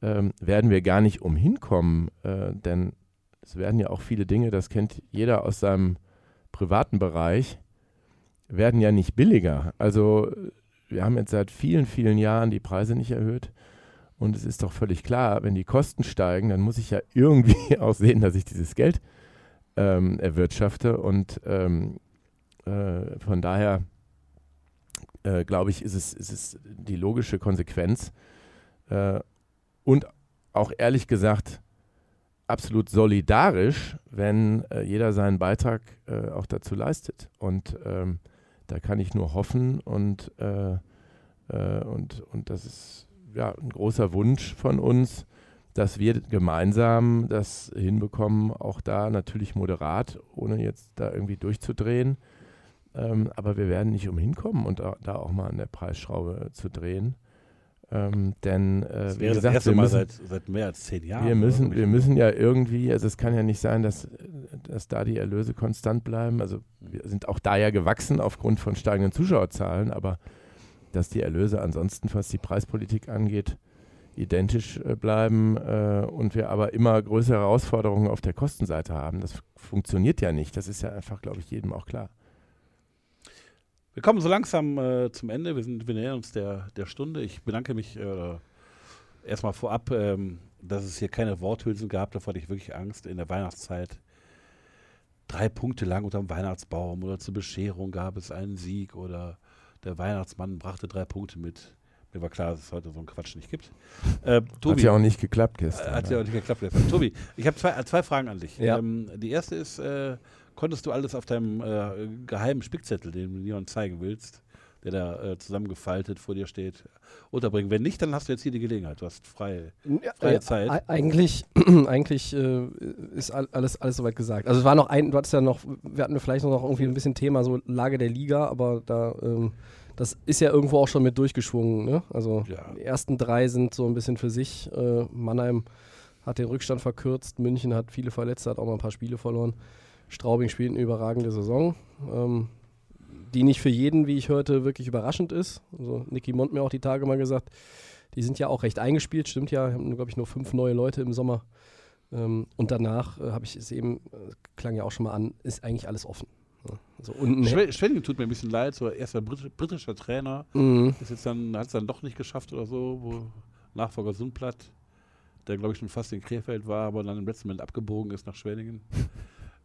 S2: ähm, werden wir gar nicht umhin kommen, äh, denn es werden ja auch viele Dinge, das kennt jeder aus seinem privaten Bereich, werden ja nicht billiger. Also wir haben jetzt seit vielen, vielen Jahren die Preise nicht erhöht. Und es ist doch völlig klar, wenn die Kosten steigen, dann muss ich ja irgendwie *laughs* auch sehen, dass ich dieses Geld ähm, erwirtschafte. Und ähm, äh, von daher äh, glaube ich, ist es, ist es die logische Konsequenz. Äh, und auch ehrlich gesagt, absolut solidarisch, wenn äh, jeder seinen Beitrag äh, auch dazu leistet. Und ähm, da kann ich nur hoffen und, äh, äh, und, und das ist ja ein großer Wunsch von uns, dass wir gemeinsam das hinbekommen, auch da natürlich moderat, ohne jetzt da irgendwie durchzudrehen. Ähm, aber wir werden nicht umhin kommen und da, da auch mal an der Preisschraube zu drehen. Ähm, denn äh,
S1: das wäre gesagt, das erste Mal müssen, seit, seit mehr als zehn Jahren.
S2: Wir müssen, wir müssen ja irgendwie, also es kann ja nicht sein, dass, dass da die Erlöse konstant bleiben. Also wir sind auch da ja gewachsen aufgrund von steigenden Zuschauerzahlen, aber dass die Erlöse ansonsten, was die Preispolitik angeht, identisch äh, bleiben äh, und wir aber immer größere Herausforderungen auf der Kostenseite haben, das funktioniert ja nicht. Das ist ja einfach, glaube ich, jedem auch klar.
S1: Wir kommen so langsam äh, zum Ende. Wir, sind, wir nähern uns der, der Stunde. Ich bedanke mich äh, erstmal vorab, ähm, dass es hier keine Worthülsen gab. Davor hatte ich wirklich Angst. In der Weihnachtszeit drei Punkte lang unterm Weihnachtsbaum oder zur Bescherung gab es einen Sieg oder der Weihnachtsmann brachte drei Punkte mit. Mir war klar, dass es heute so einen Quatsch nicht gibt.
S2: Äh, Tobi, hat ja auch nicht geklappt gestern.
S1: Hat ja auch nicht geklappt gestern. Tobi, ich habe zwei, zwei Fragen an dich. Ja. Ähm, die erste ist, äh, konntest du alles auf deinem äh, geheimen Spickzettel, den du niemandem zeigen willst, der da äh, zusammengefaltet vor dir steht, unterbringen. Wenn nicht, dann hast du jetzt hier die Gelegenheit. Du hast freie, freie ja, Zeit.
S3: Eigentlich, *clears throat* eigentlich äh, ist alles, alles soweit gesagt. Also es war noch ein, du hattest ja noch, wir hatten vielleicht noch irgendwie ein bisschen Thema, so Lage der Liga, aber da, ähm, das ist ja irgendwo auch schon mit durchgeschwungen. Ne? Also ja. die ersten drei sind so ein bisschen für sich. Äh, Mannheim hat den Rückstand verkürzt, München hat viele Verletzte, hat auch mal ein paar Spiele verloren. Straubing spielt eine überragende Saison, ähm, die nicht für jeden, wie ich hörte, wirklich überraschend ist. Also Nicky Mont mir auch die Tage mal gesagt, die sind ja auch recht eingespielt, stimmt ja, haben glaube ich nur fünf neue Leute im Sommer. Ähm, und danach äh, habe ich es eben, äh, klang ja auch schon mal an, ist eigentlich alles offen. So unten.
S1: Schwe Schwenningen tut mir ein bisschen leid, so erster Brit britischer Trainer,
S3: Mhm.
S1: ist jetzt dann, hat es dann doch nicht geschafft oder so, wo Nachfolger Sundplatt, der glaube ich schon fast in Krefeld war, aber dann im letzten Moment abgebogen ist nach Schwenningen.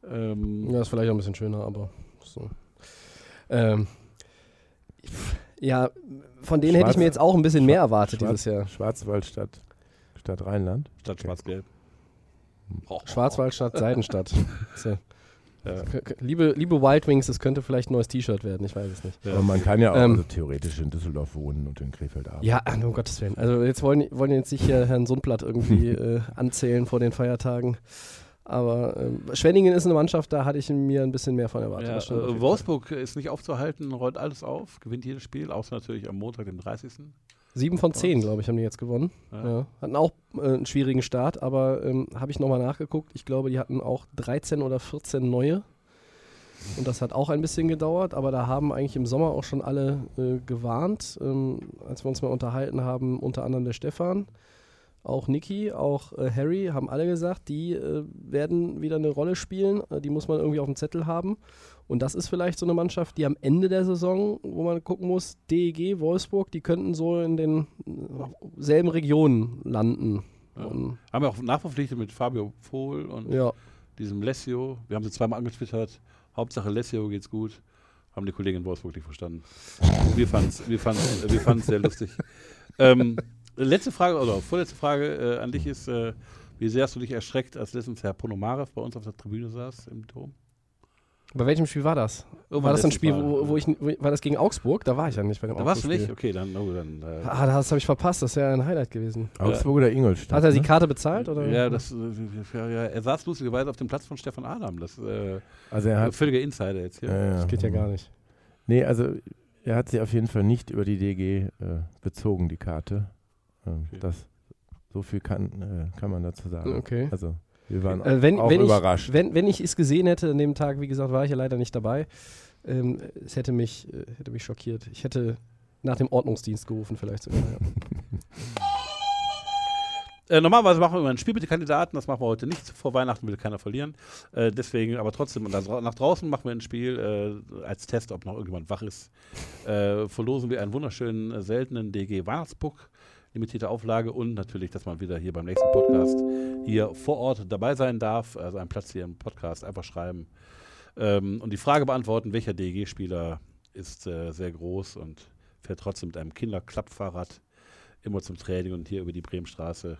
S1: Ähm,
S3: Ja, ist vielleicht auch ein bisschen schöner, aber so. Ähm, ja, von denen hätte ich
S2: Schwarz-
S3: mir jetzt auch ein bisschen mehr
S2: Schwarz-
S3: erwartet
S2: Schwarz-
S3: dieses Jahr.
S2: Schwarzwald statt, statt Rheinland.
S1: statt schwarz-gelb. Oh,
S3: Schwarzwaldstadt, Seidenstadt. *laughs* So.
S1: Ja.
S3: Liebe, liebe Wild Wings, es könnte vielleicht ein neues T-Shirt werden, ich weiß es nicht.
S1: Ja.
S2: Aber man kann ja auch
S3: Ähm,
S2: also theoretisch in Düsseldorf wohnen und in Krefeld arbeiten.
S3: Ja, ah, um Gottes Willen. Also jetzt wollen, wollen jetzt nicht hier Herrn Sundblatt irgendwie *laughs* äh, anzählen vor den Feiertagen. Aber ähm, Schwenningen ist eine Mannschaft, da hatte ich mir ein bisschen mehr von erwartet.
S1: Ja, äh, Wolfsburg ist nicht aufzuhalten, rollt alles auf, gewinnt jedes Spiel, außer natürlich am Montag, dem 30.
S3: Fall. Sieben von zehn, glaube ich, haben die jetzt gewonnen.
S1: Ja.
S3: Ja. Hatten auch äh, einen schwierigen Start, aber ähm, habe ich nochmal nachgeguckt. Ich glaube, die hatten auch 13 oder 14 neue. Und das hat auch ein bisschen gedauert, aber da haben eigentlich im Sommer auch schon alle äh, gewarnt, ähm, als wir uns mal unterhalten haben, unter anderem der Stefan, auch Niki, auch äh, Harry, haben alle gesagt, die äh, werden wieder eine Rolle spielen, äh, die muss man irgendwie auf dem Zettel haben. Und das ist vielleicht so eine Mannschaft, die am Ende der Saison, wo man gucken muss, DEG, Wolfsburg, die könnten so in den äh, selben Regionen landen.
S1: Ja. Haben wir auch nachverpflichtet mit Fabio Pohl und
S3: ja.
S1: diesem Lessio. Wir haben sie zweimal angetwittert. Hauptsache Lessio geht's gut. Haben die Kollegen in Wolfsburg nicht verstanden. Wir fanden es wir fanden's, wir fanden's sehr lustig. *laughs* Ähm, letzte Frage, oder vorletzte Frage äh, an dich ist, äh, wie sehr hast du dich erschreckt, als letztens Herr Ponomarev bei uns auf der Tribüne saß im Turm?
S3: Bei welchem Spiel war das?
S1: Irgendwann
S3: War das ein Spiel, wo, wo ich, wo, war das gegen Augsburg? Da war ich ja nicht bei dem
S1: Da warst du nicht? Okay, dann, oh, dann äh,
S3: Ah, das habe ich verpasst, das wäre ein Highlight gewesen.
S2: Augsburg oder Ingolstadt?
S3: Hat er die
S2: ne?
S3: Karte bezahlt? Oder?
S1: Ja, das, äh, ja, ja, er saß lustigerweise auf dem Platz von Stefan Adam. Das äh,
S2: Also er hat,
S1: völliger Insider jetzt hier.
S2: Ja, ja.
S3: Das geht ja gar nicht.
S2: Nee, also er hat sie auf jeden Fall nicht über die DG äh, bezogen, die Karte. Ähm,
S1: Okay.
S2: das, so viel kann, äh, kann man dazu sagen.
S3: Okay.
S2: Also wir waren
S3: Äh, wenn,
S2: auch
S3: wenn,
S2: überrascht.
S3: Ich, wenn, wenn ich es gesehen hätte an dem Tag, wie gesagt, war ich ja leider nicht dabei. Ähm, es hätte mich, äh, hätte mich schockiert. Ich hätte nach dem Ordnungsdienst gerufen, vielleicht sogar. Ja.
S1: Äh, normalerweise machen wir immer ein Spiel mit den Kandidaten, das machen wir heute nicht. Vor Weihnachten will keiner verlieren. Äh, deswegen, aber trotzdem, nach draußen machen wir ein Spiel äh, als Test, ob noch irgendjemand wach ist. Äh, verlosen wir einen wunderschönen, seltenen DG Weihnachtspuck, limitierte Auflage und natürlich, dass man wieder hier beim nächsten Podcast hier vor Ort dabei sein darf. Also einen Platz hier im Podcast einfach schreiben ähm, und die Frage beantworten, welcher DG-Spieler ist äh, sehr groß und fährt trotzdem mit einem Kinderklappfahrrad immer zum Training und hier über die Bremenstraße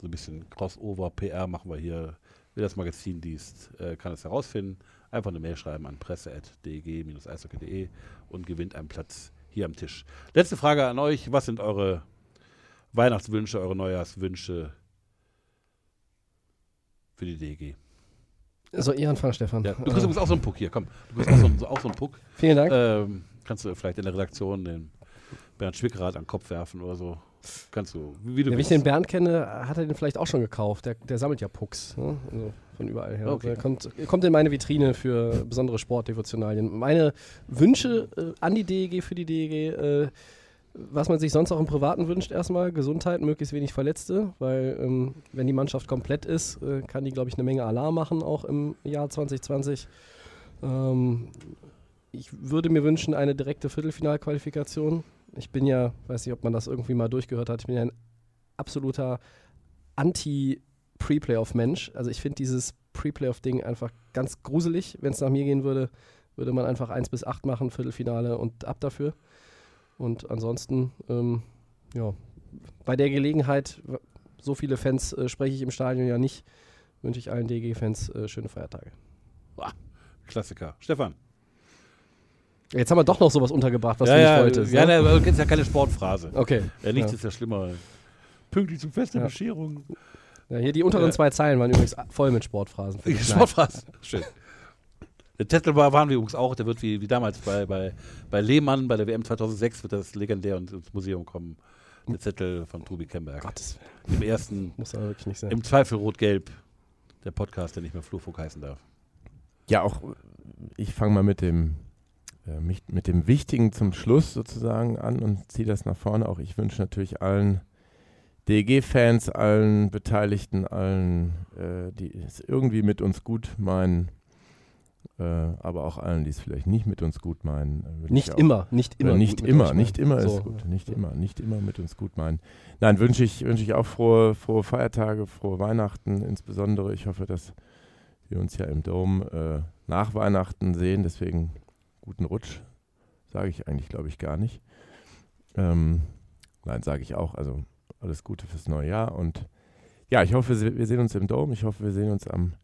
S1: so ein bisschen Crossover, PR machen wir hier. Wer das Magazin liest, äh, kann es herausfinden. Einfach eine Mail schreiben an presse.deg-eishockey.de und gewinnt einen Platz hier am Tisch. Letzte Frage an euch. Was sind eure Weihnachtswünsche, eure Neujahrswünsche für die DEG?
S3: So, ihr anfangen, Stefan.
S1: Ja, du kriegst übrigens auch so einen Puck hier. Komm, du kriegst auch so, einen- auch so einen Puck.
S3: vielen Dank.
S1: Ähm, kannst du vielleicht in der Redaktion den Bernd Schwickrath an den Kopf werfen oder so. Kannst du, wie, du
S3: Ja, wenn ich den Bernd kenne, hat er den vielleicht auch schon gekauft. Der, der sammelt ja Pucks. Ne? Also von überall her.
S1: Okay.
S3: Also er kommt, kommt in meine Vitrine für besondere Sportdevotionalien. Meine Wünsche äh, an die DEG für die DEG, äh, was man sich sonst auch im Privaten wünscht, erstmal Gesundheit, möglichst wenig Verletzte, weil ähm, wenn die Mannschaft komplett ist, äh, kann die, glaube ich, eine Menge Alarm machen, auch im Jahr 2020. Ähm, ich würde mir wünschen, eine direkte Viertelfinalqualifikation. Ich bin ja, weiß nicht, ob man das irgendwie mal durchgehört hat, ich bin ja ein absoluter Anti-Pre-Playoff-Mensch. Also ich finde dieses Pre-Playoff-Ding einfach ganz gruselig. Wenn es nach mir gehen würde, würde man einfach 1 bis 8 machen, Viertelfinale und ab dafür. Und ansonsten, ähm, ja, bei der Gelegenheit, so viele Fans äh, spreche ich im Stadion ja nicht, wünsche ich allen DG-Fans äh, schöne Feiertage.
S1: Klassiker. Stefan.
S3: Jetzt haben wir doch noch sowas untergebracht, was
S1: ja,
S3: du nicht
S1: ja,
S3: wolltest.
S1: Ja,
S3: ne?
S1: das ist ja keine Sportphrase.
S3: Okay.
S1: Ja, nichts
S3: Ja.
S1: ist ja schlimmer. Pünktlich zum Fest der
S3: Ja.
S1: Bescherung.
S3: Ja, hier die unteren zwei Zeilen waren übrigens voll mit Sportphrasen. Nein. *laughs*
S1: Sportphrase. Schön. Der Tettelbar waren wir übrigens auch, der wird wie, wie damals bei, bei, bei Lehmann, bei der WM 2006, wird das legendär und ins Museum kommen. Der Zettel von Tobi Kemberg.
S3: Gottes Willen,
S1: Im ersten,
S3: muss aber wirklich nicht sein.
S1: im Zweifel rot-gelb, der Podcast, der nicht mehr Flurfunk heißen darf.
S2: Ja, auch ich fange mal mit dem, äh, mit dem Wichtigen zum Schluss sozusagen an und ziehe das nach vorne. Auch ich wünsche natürlich allen DEG-Fans, allen Beteiligten, allen, äh, die es irgendwie mit uns gut meinen, aber auch allen, die es vielleicht nicht mit uns gut meinen.
S3: Äh, nicht immer, nicht immer.
S2: Nicht immer, nicht immer ist so. gut. Nicht immer, nicht immer mit uns gut meinen. Nein, wünsche ich, wünsch ich auch frohe, frohe Feiertage, frohe Weihnachten insbesondere. Ich hoffe, dass wir uns ja im Dom äh, nach Weihnachten sehen. Deswegen guten Rutsch, sage ich eigentlich, glaube ich, gar nicht. Ähm, nein, sage ich auch. Also alles Gute fürs neue Jahr und ja, ich hoffe, wir sehen uns im Dom. Ich hoffe, wir sehen uns am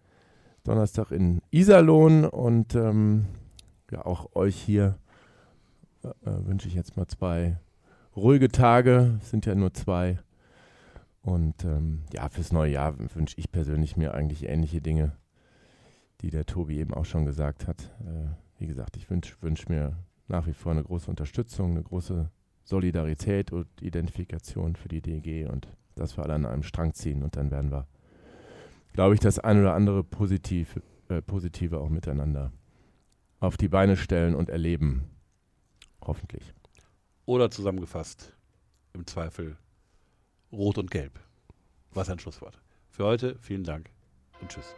S2: Donnerstag in Iserlohn und ähm, ja, auch euch hier äh, äh, wünsche ich jetzt mal zwei ruhige Tage. Es sind ja nur zwei. Und ähm, ja, fürs neue Jahr wünsche ich persönlich mir eigentlich ähnliche Dinge, die der Tobi eben auch schon gesagt hat. Äh, wie gesagt, ich wünsche wünsch mir nach wie vor eine große Unterstützung, eine große Solidarität und Identifikation für die DG und dass wir alle an einem Strang ziehen und dann werden wir, glaube ich, das ein oder andere Positiv, äh, Positive auch miteinander auf die Beine stellen und erleben. Hoffentlich.
S1: Oder zusammengefasst, im Zweifel Rot und Gelb. Was ein Schlusswort. Für heute vielen Dank und tschüss.